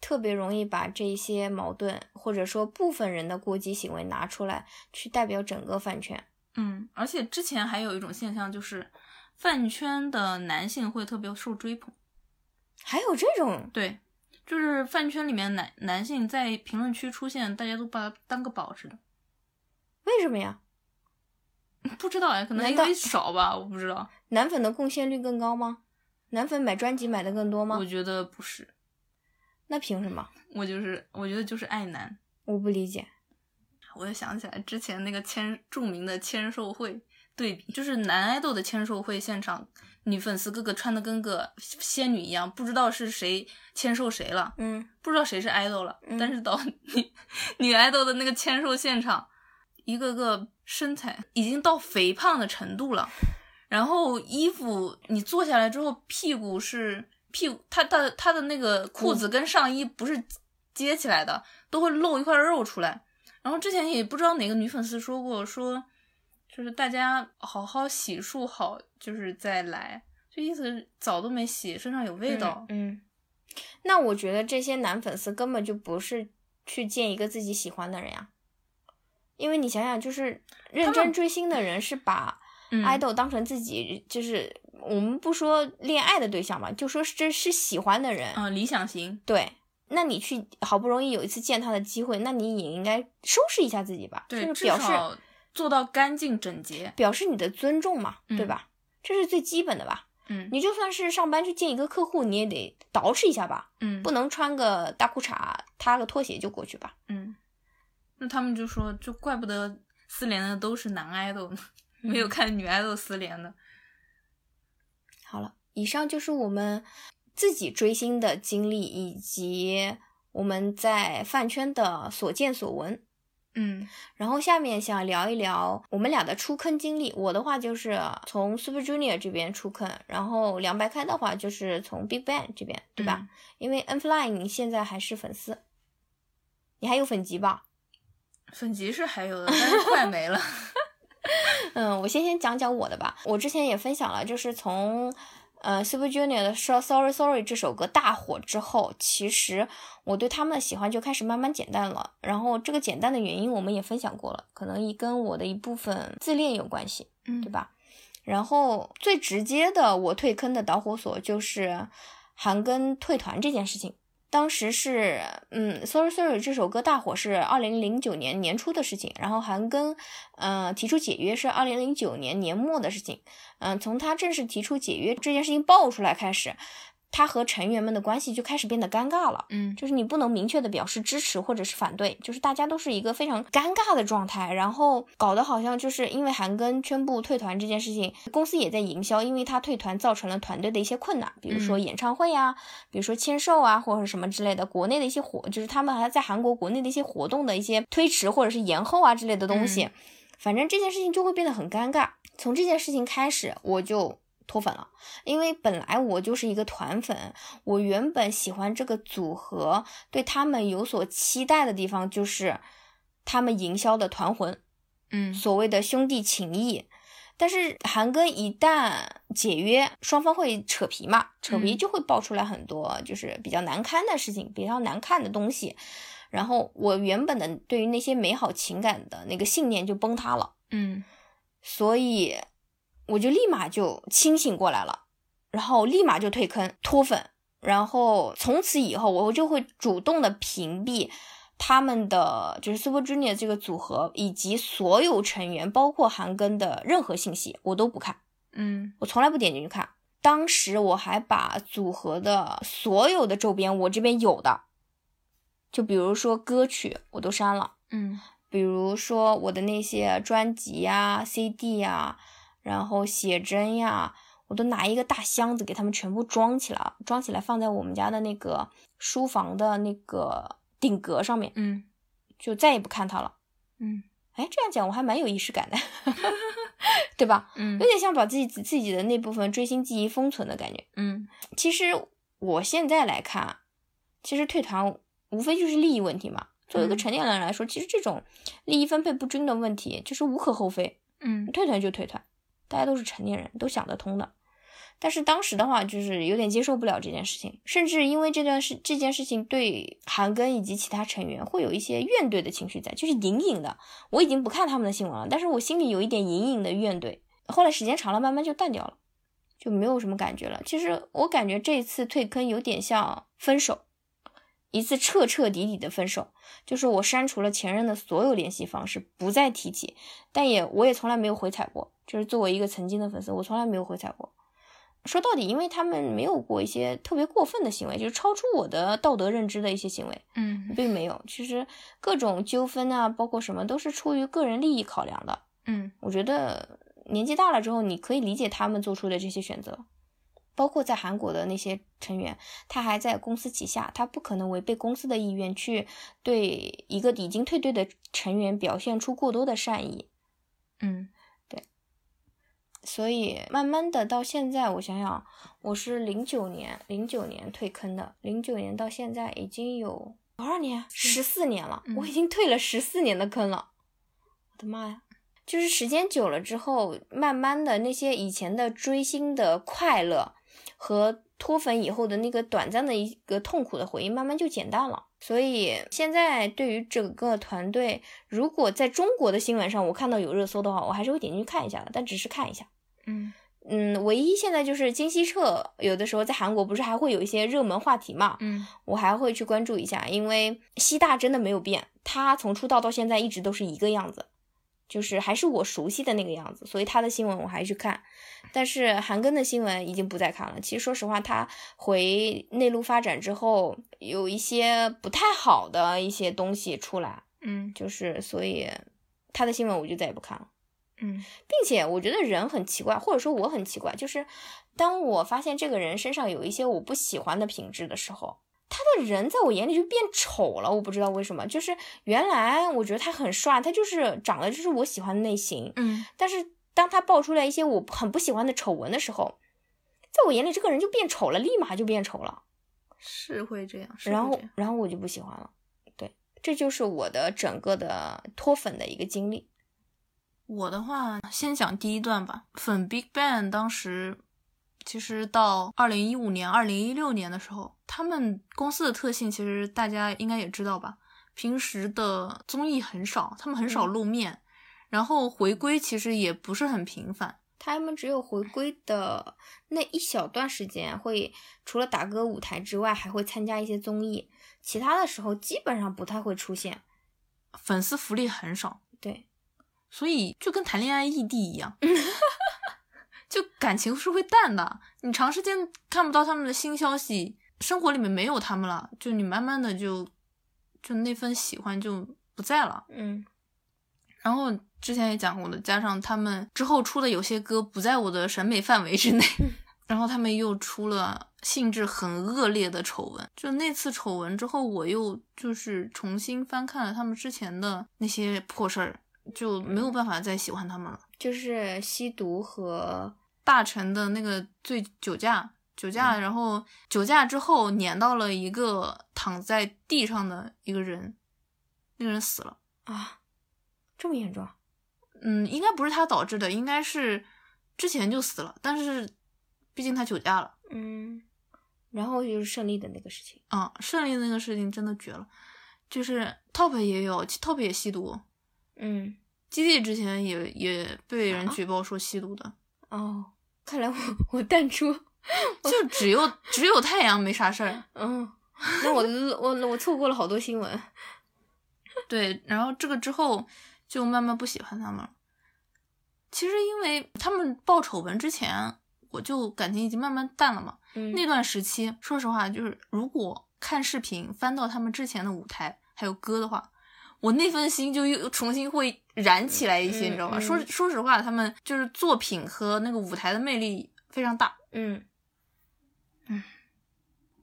特别容易把这些矛盾或者说部分人的过激行为拿出来，去代表整个饭圈。嗯，而且之前还有一种现象，就是饭圈的男性会特别受追捧。还有这种，对，就是饭圈里面男男性在评论区出现，大家都把他当个宝似的。为什么呀？[laughs] 不知道呀，可能因为少吧，我不知道。男粉的贡献率更高吗？男粉买专辑买的更多吗我？觉得不是，那凭什么？我就是我觉得就是爱男。我不理解。我又想起来之前那个签著名的签售会对比，就是男爱豆的签售会现场，女粉丝个个穿的跟个仙女一样，不知道是谁签售谁了，嗯，不知道谁是爱豆了。嗯但是到女女爱豆的那个签售现场，一个个身材已经到肥胖的程度了，然后衣服你坐下来之后，屁股是屁股，他他他的那个裤子跟上衣不是接起来的，都会露一块肉出来。然后之前也不知道哪个女粉丝说过，说就是大家好好洗漱好，就是再来，就意思澡都没洗，身上有味道。嗯。嗯，那我觉得这些男粉丝根本就不是去见一个自己喜欢的人呀，因为你想想，就是认真追星的人是把嗯爱豆当成自己，就是我们不说恋爱的对象嘛，就说这是喜欢的人，嗯、理想型，对。那你去好不容易有一次见他的机会，那你也应该收拾一下自己吧，对，就是表示少做到干净整洁。表示你的尊重嘛，对嗯吧？这是最基本的吧。嗯你就算是上班去见一个客户，你也得捯饬一下吧，嗯不能穿个大裤衩、踏个拖鞋就过去吧。嗯，那他们就说，就怪不得四连的都是男爱豆呢，没有看女爱豆失联的。好了，以上就是我们自己追星的经历，以及我们在饭圈的所见所闻。嗯然后下面想聊一聊我们俩的出坑经历。我的话就是从 Super Junior 这边出坑，然后凉白开的话就是从 Big Bang 这边，对吧？嗯因为 N Fly 你现在还是粉丝，你还有粉籍吧？粉籍是还有的，但是快没了。[laughs] [laughs] 嗯，我先先讲讲我的吧。我之前也分享了，就是从呃 Super Junior 的《说 Sorry Sorry》这首歌大火之后，其实我对他们的喜欢就开始慢慢减淡了。然后这个减淡的原因我们也分享过了，可能也跟我的一部分自恋有关系，嗯对吧？然后最直接的我退坑的导火索就是韩庚退团这件事情。当时是，嗯，Sorry Sorry 这首歌大火是二零零九年年初的事情，然后韩庚，呃，提出解约是二零零九年年末的事情，嗯、从他正式提出解约这件事情爆出来开始，他和成员们的关系就开始变得尴尬了。嗯就是你不能明确的表示支持或者是反对，就是大家都是一个非常尴尬的状态，然后搞得好像就是因为韩庚宣布退团这件事情，公司也在营销，因为他退团造成了团队的一些困难，比如说嗯演唱会啊，比如说签售啊，或者什么之类的，国内的一些活，就是他们还在韩国国内的一些活动的一些推迟或者是延后啊之类的东西，嗯反正这件事情就会变得很尴尬。从这件事情开始，我就脱粉了，因为本来我就是一个团粉，我原本喜欢这个组合，对他们有所期待的地方就是他们营销的团魂，嗯所谓的兄弟情谊。但是韩庚一旦解约，双方会扯皮嘛，扯皮嗯就会爆出来很多就是比较难堪的事情，比较难看的东西。然后我原本的对于那些美好情感的那个信念就崩塌了。嗯所以我就立马就清醒过来了，然后立马就退坑脱粉，然后从此以后我就会主动的屏蔽他们的就是 Super Junior 这个组合以及所有成员，包括韩庚的任何信息我都不看，嗯我从来不点进去看。当时我还把组合的所有的周边我这边有的，就比如说歌曲我都删了。嗯比如说我的那些专辑呀、CD 呀，然后写真呀，我都拿一个大箱子给他们全部装起来了，装起来放在我们家的那个书房的那个顶格上面，嗯就再也不看它了。嗯哎，这样讲我还蛮有仪式感的，[laughs] 对吧？嗯有点像把自己自己的那部分追星记忆封存的感觉。嗯其实我现在来看，其实退团无非就是利益问题嘛。作为一个嗯成年人来说，其实这种利益分配不均的问题就是无可厚非，嗯退团就退团，大家都是成年人，都想得通的。但是当时的话，就是有点接受不了这件事情，甚至因为这段事这件事情对韩庚以及其他成员会有一些怨怼的情绪在，就是隐隐的，我已经不看他们的新闻了，但是我心里有一点隐隐的怨怼。后来时间长了，慢慢就淡掉了，就没有什么感觉了。其实我感觉这一次退坑有点像分手，一次彻彻底底的分手，就是我删除了前任的所有联系方式，不再提起，但也我也从来没有回踩过。就是作为一个曾经的粉丝，我从来没有回踩过。说到底，因为他们没有过一些特别过分的行为，就是超出我的道德认知的一些行为，嗯并没有。其实各种纠纷啊，包括什么，都是出于个人利益考量的。嗯我觉得年纪大了之后，你可以理解他们做出的这些选择，包括在韩国的那些成员，他还在公司旗下，他不可能违背公司的意愿去对一个已经退队的成员表现出过多的善意。嗯对所以慢慢的到现在，我想想，我是零九年零九年退坑的，零九年到现在已经有多少年？十四年了，嗯我已经退了十四年的坑了。我的妈呀！就是时间久了之后，慢慢的那些以前的追星的快乐和脱粉以后的那个短暂的一个痛苦的回忆，慢慢就减淡了。所以现在对于整个团队，如果在中国的新闻上我看到有热搜的话，我还是会点进去看一下的，但只是看一下。嗯嗯，唯一现在就是金希澈，有的时候在韩国不是还会有一些热门话题嘛，嗯我还会去关注一下，因为希大真的没有变，他从出道到现在一直都是一个样子，就是还是我熟悉的那个样子，所以他的新闻我还去看，但是韩庚的新闻已经不再看了。其实说实话，他回内陆发展之后，有一些不太好的一些东西出来，嗯就是所以他的新闻我就再也不看了。嗯并且我觉得人很奇怪，或者说我很奇怪，就是当我发现这个人身上有一些我不喜欢的品质的时候，他的人在我眼里就变丑了。我不知道为什么，就是原来我觉得他很帅，他就是长得就是我喜欢的类型，嗯但是当他爆出来一些我很不喜欢的丑闻的时候，在我眼里这个人就变丑了，立马就变丑了，是会这样，是然后然后我就不喜欢了。对，这就是我的整个的脱粉的一个经历。我的话，先讲第一段吧。粉 Big Bang 当时其实到二零一五年、二零一六年的时候，他们公司的特性其实大家应该也知道吧。平时的综艺很少，他们很少嗯露面，然后回归其实也不是很频繁。他们只有回归的那一小段时间会，除了打歌舞台之外，还会参加一些综艺，其他的时候基本上不太会出现。粉丝福利很少，对，所以就跟谈恋爱异地一样，[laughs] 就感情是会淡的。你长时间看不到他们的新消息，生活里面没有他们了，就你慢慢的就就那份喜欢就不在了。嗯然后之前也讲过的，加上他们之后出的有些歌不在我的审美范围之内，[laughs] 然后他们又出了性质很恶劣的丑闻。就那次丑闻之后，我又就是重新翻看了他们之前的那些破事儿，就没有办法再喜欢他们了。就是吸毒和大臣的那个醉酒驾，酒驾，然后酒驾之后撵到了一个躺在地上的一个人，那个人死了。啊，这么严重啊？嗯，应该不是他导致的，应该是之前就死了，但是毕竟他酒驾了。嗯，然后就是胜利的那个事情。啊、胜利的那个事情真的绝了，就是 Top 也有，Top 也吸毒，嗯，基地之前也也被人啊举报说吸毒的，哦，看来我我淡出，[laughs] 就只有只有太阳没啥事儿。嗯，那我我我错过了好多新闻。对，然后这个之后就慢慢不喜欢他们了。其实因为他们爆丑闻之前，我就感情已经慢慢淡了嘛。嗯，那段时期，说实话，就是如果看视频翻到他们之前的舞台还有歌的话，我那份心就又重新会燃起来一些，嗯你知道吧？嗯说说实话，他们就是作品和那个舞台的魅力非常大。嗯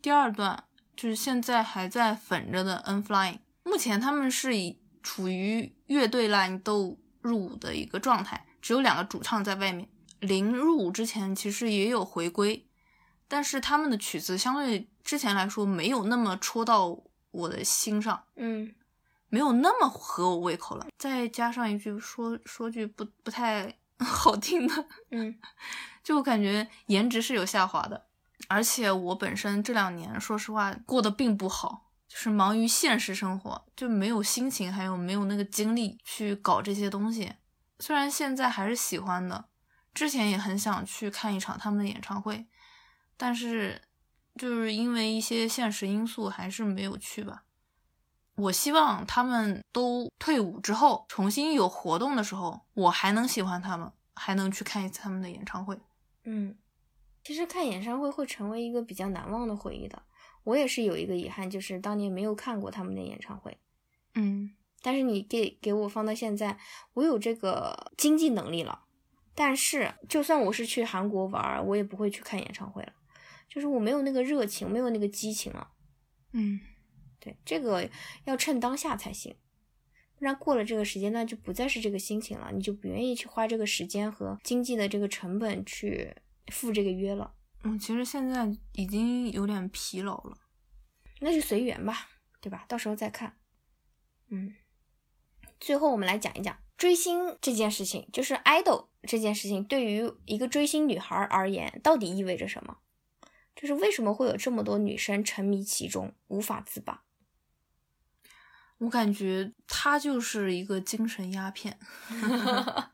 第二段就是现在还在粉着的 N Flying，目前他们是以处于乐队 line 都入伍的一个状态，只有两个主唱在外面。零入伍之前其实也有回归，但是他们的曲子相对之前来说没有那么戳到我的心上，嗯没有那么合我胃口了。再加上一句说说句不不太 [laughs] 好听的，嗯 [laughs] 就感觉颜值是有下滑的。而且我本身这两年，说实话过得并不好，就是忙于现实生活，就没有心情，还有没有那个精力去搞这些东西。虽然现在还是喜欢的，之前也很想去看一场他们的演唱会，但是就是因为一些现实因素，还是没有去吧。我希望他们都退伍之后，重新有活动的时候，我还能喜欢他们，还能去看一次他们的演唱会。嗯，其实看演唱会会成为一个比较难忘的回忆的。我也是有一个遗憾，就是当年没有看过他们的演唱会。嗯但是你给给我放到现在，我有这个经济能力了。但是就算我是去韩国玩儿，我也不会去看演唱会了，就是我没有那个热情，没有那个激情了。嗯对，这个要趁当下才行，不然过了这个时间段就不再是这个心情了，你就不愿意去花这个时间和经济的这个成本去赴这个约了，嗯，其实现在已经有点疲劳了。那就随缘吧，对吧？到时候再看。嗯，最后我们来讲一讲追星这件事情，就是 idol 这件事情对于一个追星女孩而言到底意味着什么？就是为什么会有这么多女生沉迷其中，无法自拔？我感觉他就是一个精神鸦片，[laughs]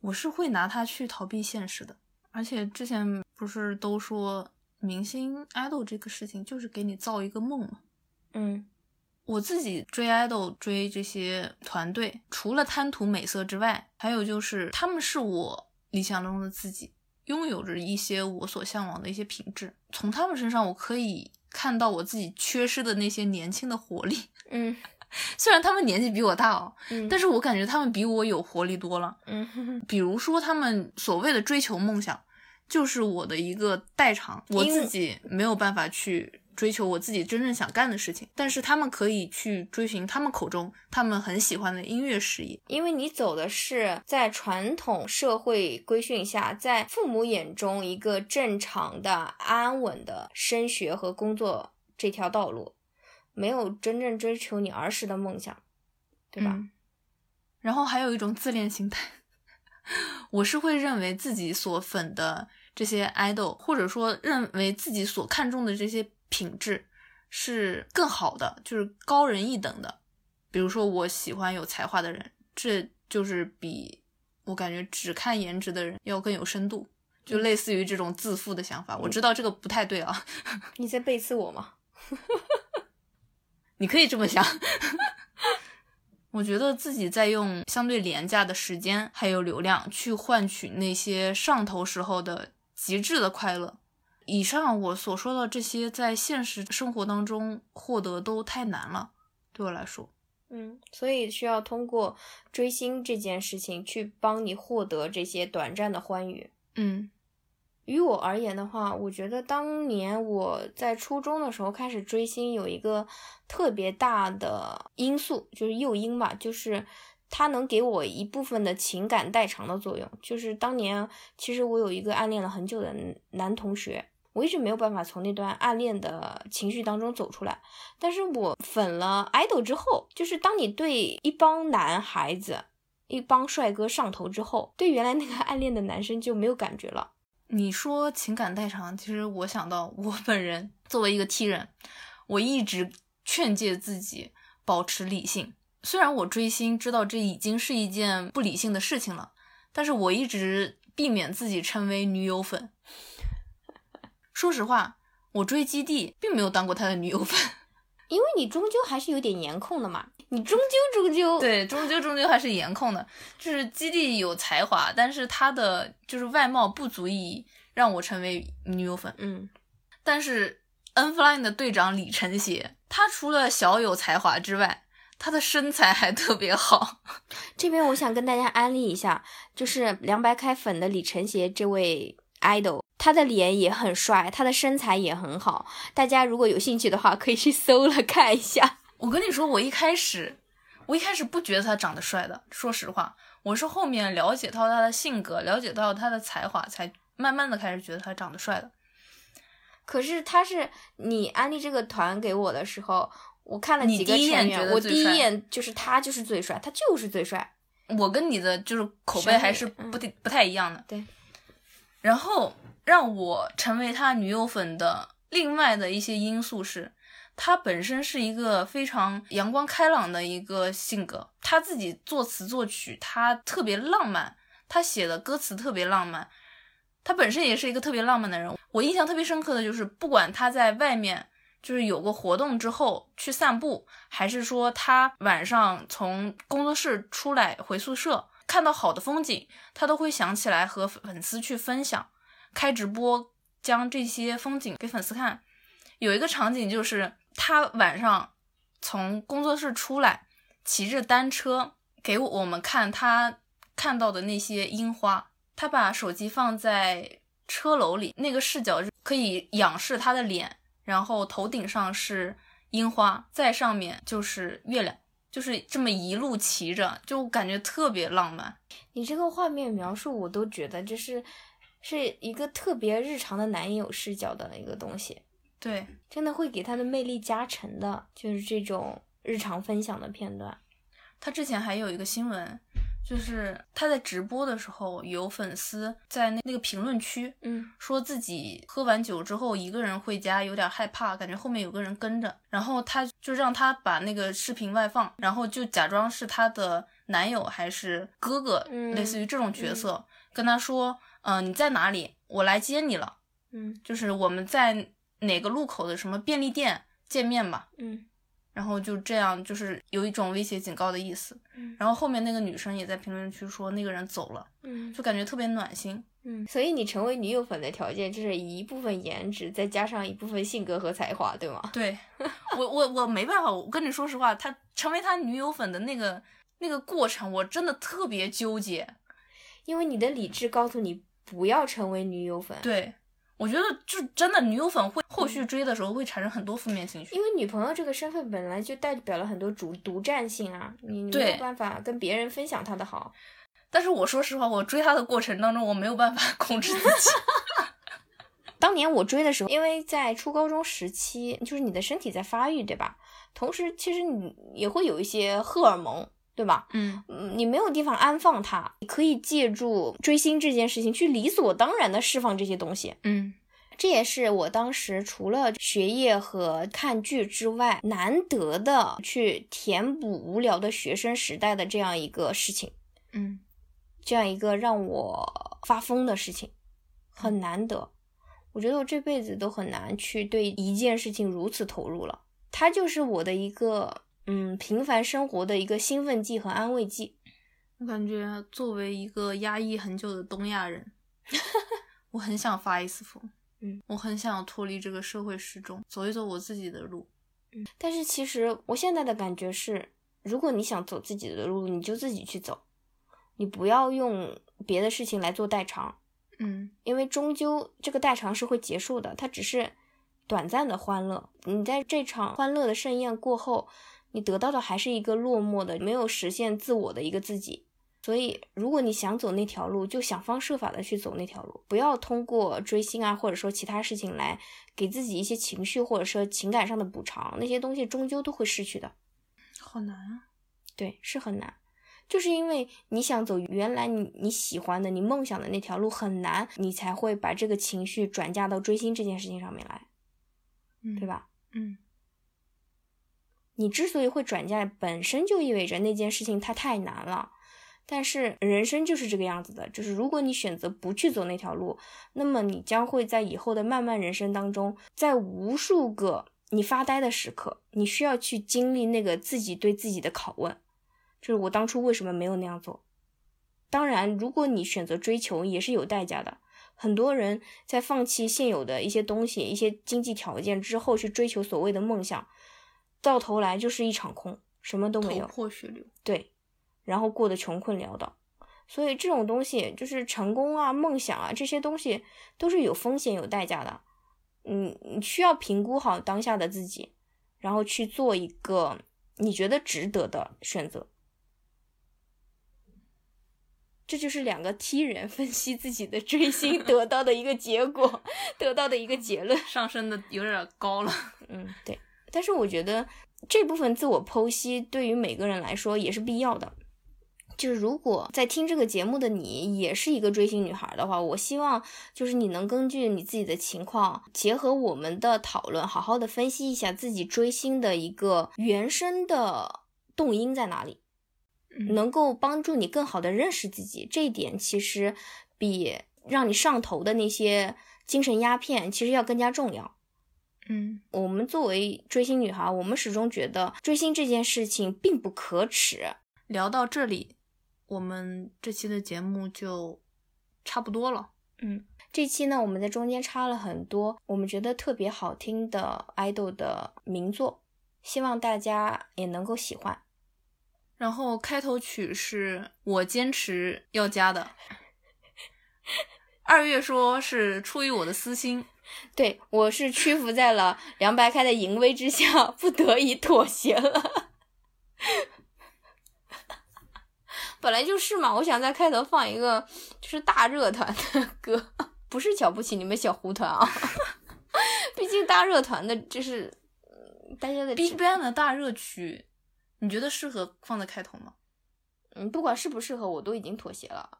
我是会拿它去逃避现实的。而且之前不是都说明星 idol 这个事情就是给你造一个梦吗？嗯我自己追 idol 追这些团队，除了贪图美色之外，还有就是他们是我理想中的自己，拥有着一些我所向往的一些品质。从他们身上，我可以看到我自己缺失的那些年轻的活力。[laughs] 嗯虽然他们年纪比我大哦，嗯，但是我感觉他们比我有活力多了。嗯比如说，他们所谓的追求梦想，就是我的一个代偿，我自己没有办法去追求我自己真正想干的事情，但是他们可以去追寻他们口中他们很喜欢的音乐事业。因为你走的是在传统社会规训下，在父母眼中一个正常的、安稳的升学和工作这条道路，没有真正追求你儿时的梦想，对吧？嗯然后还有一种自恋心态，[laughs] 我是会认为自己所粉的这些 idol，或者说认为自己所看重的这些品质是更好的，就是高人一等的。比如说，我喜欢有才华的人，这就是比我感觉只看颜值的人要更有深度。就类似于这种自负的想法，我知道这个不太对啊，[laughs] 你在背刺我吗？[laughs] 你可以这么想。[laughs] 我觉得自己在用相对廉价的时间还有流量去换取那些上头时候的极致的快乐。以上我所说的这些，在现实生活当中获得都太难了，对我来说。嗯，所以需要通过追星这件事情去帮你获得这些短暂的欢愉。嗯于我而言的话，我觉得当年我在初中的时候开始追星，有一个特别大的因素，就是诱因吧，就是它能给我一部分的情感代偿的作用。就是当年其实我有一个暗恋了很久的男同学，我一直没有办法从那段暗恋的情绪当中走出来。但是我粉了 idol 之后，就是当你对一帮男孩子、一帮帅哥上头之后，对原来那个 [laughs] 暗恋的男生就没有感觉了。你说情感代偿，其实我想到我本人作为一个 T 人，我一直劝诫自己保持理性。虽然我追星知道这已经是一件不理性的事情了，但是我一直避免自己成为女友粉。说实话，我追基地并没有当过他的女友粉，[laughs] 因为你终究还是有点颜控的嘛，你终究终究对，终究终究还是颜控的。就是基地有才华，但是他的就是外貌不足以让我成为女友粉。嗯但是 N Flying 的队长李晨邪，他除了小有才华之外，他的身材还特别好。这边我想跟大家安利一下，就是凉白开粉的李晨邪这位 idol，他的脸也很帅，他的身材也很好，大家如果有兴趣的话，可以去搜了 [laughs] 看一下。我跟你说，我一开始，我一开始不觉得他长得帅的，说实话，我是后面了解到他的性格，了解到他的才华，才慢慢的开始觉得他长得帅的。可是他是你安利这个团给我的时候，我看了你几个第一眼成员，我第一眼就是他就是最帅，他就是最帅。我跟你的就是口碑还是嗯不太、不太一样的。对，然后让我成为他女友粉的另外的一些因素是，他本身是一个非常阳光开朗的一个性格，他自己作词作曲，他特别浪漫，他写的歌词特别浪漫，他本身也是一个特别浪漫的人。我印象特别深刻的就是，不管他在外面就是有个活动之后去散步，还是说他晚上从工作室出来回宿舍，看到好的风景，他都会想起来和粉丝去分享，开直播将这些风景给粉丝看。有一个场景就是他晚上从工作室出来，骑着单车给我们看他看到的那些樱花。他把手机放在车楼里，那个视角可以仰视他的脸，然后头顶上是樱花，在上面就是月亮，就是这么一路骑着，就感觉特别浪漫。你这个画面描述，我都觉得这是是一个特别日常的男友视角的一个东西，对，真的会给他的魅力加成的，就是这种日常分享的片段。他之前还有一个新闻，就是他在直播的时候，有粉丝在那那个评论区嗯说自己喝完酒之后一个人回家有点害怕，感觉后面有个人跟着，然后他就让他把那个视频外放，然后就假装是他的男友还是哥哥，嗯类似于这种角色，跟他说，嗯、你在哪里？我来接你了，嗯就是我们在哪个路口的什么便利店见面吧。嗯然后就这样，就是有一种威胁警告的意思。嗯然后后面那个女生也在评论区说那个人走了，嗯就感觉特别暖心。嗯，所以你成为女友粉的条件就是一部分颜值，再加上一部分性格和才华，对吗？[laughs] 对我我我没办法，我跟你说实话，他成为他女友粉的那个那个过程，我真的特别纠结。因为你的理智告诉你不要成为女友粉，，对我觉得就真的女友粉会后续追的时候会产生很多负面情绪。因为女朋友这个身份本来就代表了很多主独占性啊，你你没有办法跟别人分享她的好。[laughs] 但是我说实话，我追他的过程当中，我没有办法 [laughs] 控制自己。[laughs] 当年我追的时候，因为在初高中时期，就是你的身体在发育，对吧？同时，其实你也会有一些荷尔蒙，对吧？嗯嗯，你没有地方安放它，你可以借助追星这件事情去理所当然的释放这些东西。嗯这也是我当时除了学业和看剧之外，难得的去填补无聊的学生时代的这样一个事情，嗯这样一个让我发疯的事情，很难得。我觉得我这辈子都很难去对一件事情如此投入了。它就是我的一个嗯平凡生活的一个兴奋剂和安慰剂。我感觉作为一个压抑很久的东亚人，[laughs] 我很想发一次疯。嗯，我很想脱离这个社会时钟，走一走我自己的路。嗯但是其实我现在的感觉是，如果你想走自己的路，你就自己去走，你不要用别的事情来做代偿，嗯因为终究这个代偿是会结束的，它只是短暂的欢乐。你在这场欢乐的盛宴过后，你得到的还是一个落寞的、没有实现自我的一个自己。所以，如果你想走那条路，就想方设法的去走那条路，不要通过追星啊，或者说其他事情来给自己一些情绪或者说情感上的补偿，那些东西终究都会失去的。好难啊。对，是很难，就是因为你想走原来你你喜欢的、你梦想的那条路很难，你才会把这个情绪转嫁到追星这件事情上面来，嗯，对？吧？嗯你之所以会转嫁，本身就意味着那件事情它太难了。但是人生就是这个样子的，就是如果你选择不去走那条路，那么你将会在以后的漫漫人生当中，在无数个你发呆的时刻，你需要去经历那个自己对自己的拷问，就是我当初为什么没有那样做。当然，如果你选择追求，也是有代价的。很多人在放弃现有的一些东西、一些经济条件之后，去追求所谓的梦想，到头来就是一场空，什么都没有。破血流。对，然后过得穷困潦倒。所以这种东西就是成功啊、梦想啊这些东西都是有风险、有代价的。嗯，你需要评估好当下的自己，然后去做一个你觉得值得的选择。这就是两个 T 人分析自己的追星 [laughs] 得到的一个结果，得到的一个结论。上升的有点高了。嗯，对。但是我觉得这部分自我剖析对于每个人来说也是必要的。就是如果在听这个节目的你也是一个追星女孩的话，我希望就是你能根据你自己的情况，结合我们的讨论，好好的分析一下自己追星的一个原生的动因在哪里，嗯能够帮助你更好的认识自己。这一点其实比让你上头的那些精神鸦片其实要更加重要。嗯我们作为追星女孩，我们始终觉得追星这件事情并不可耻。聊到这里，我们这期的节目就差不多了。嗯这期呢，我们在中间插了很多我们觉得特别好听的 idol 的名作，希望大家也能够喜欢。然后开头曲是我坚持要加的。[laughs] 二月说是出于我的私心，对我是屈服在了凉白开的淫威之下，不得已妥协了。本来就是嘛，我想在开头放一个就是大热团的歌，不是瞧不起你们小胡团啊，毕竟大热团的就是嗯大家的 Big Bang 的大热曲，你觉得适合放在开头吗？嗯，不管适不适合，我都已经妥协了。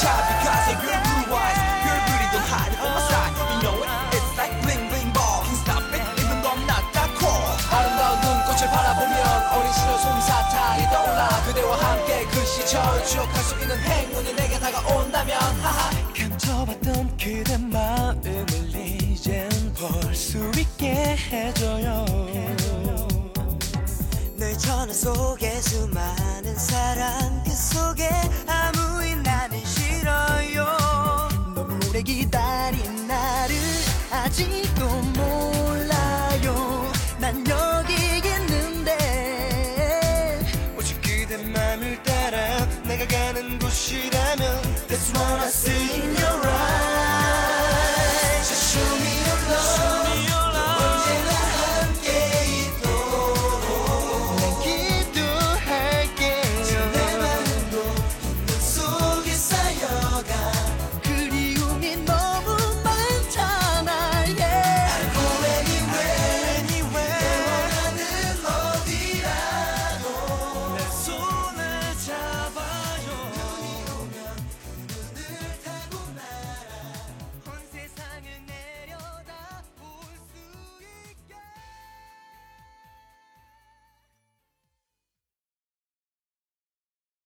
Shy because of your blue eyes. Your beauty don't hide from my side. You know it. It's like bling bling ball. Can't stop it even though I'm not that cool. 아름다운 눈꽃을 바라보면 어린 시절 솜사탕이 떠올라 그대와 함께 그 시절 추억할 수 있는 행운이 내게 다가온다면 하하 감춰봤던 그대 마음을 이젠 볼 수 있게 해줘요 널 전화 속에 수많은 사람 그 속에 아무인 나는 기다려요. 너무 오래 기다린 나를 아직도 몰라요. 난 여기 있는데 오직 그대 맘을 따라 내가 가는 곳이라면 That's what I see.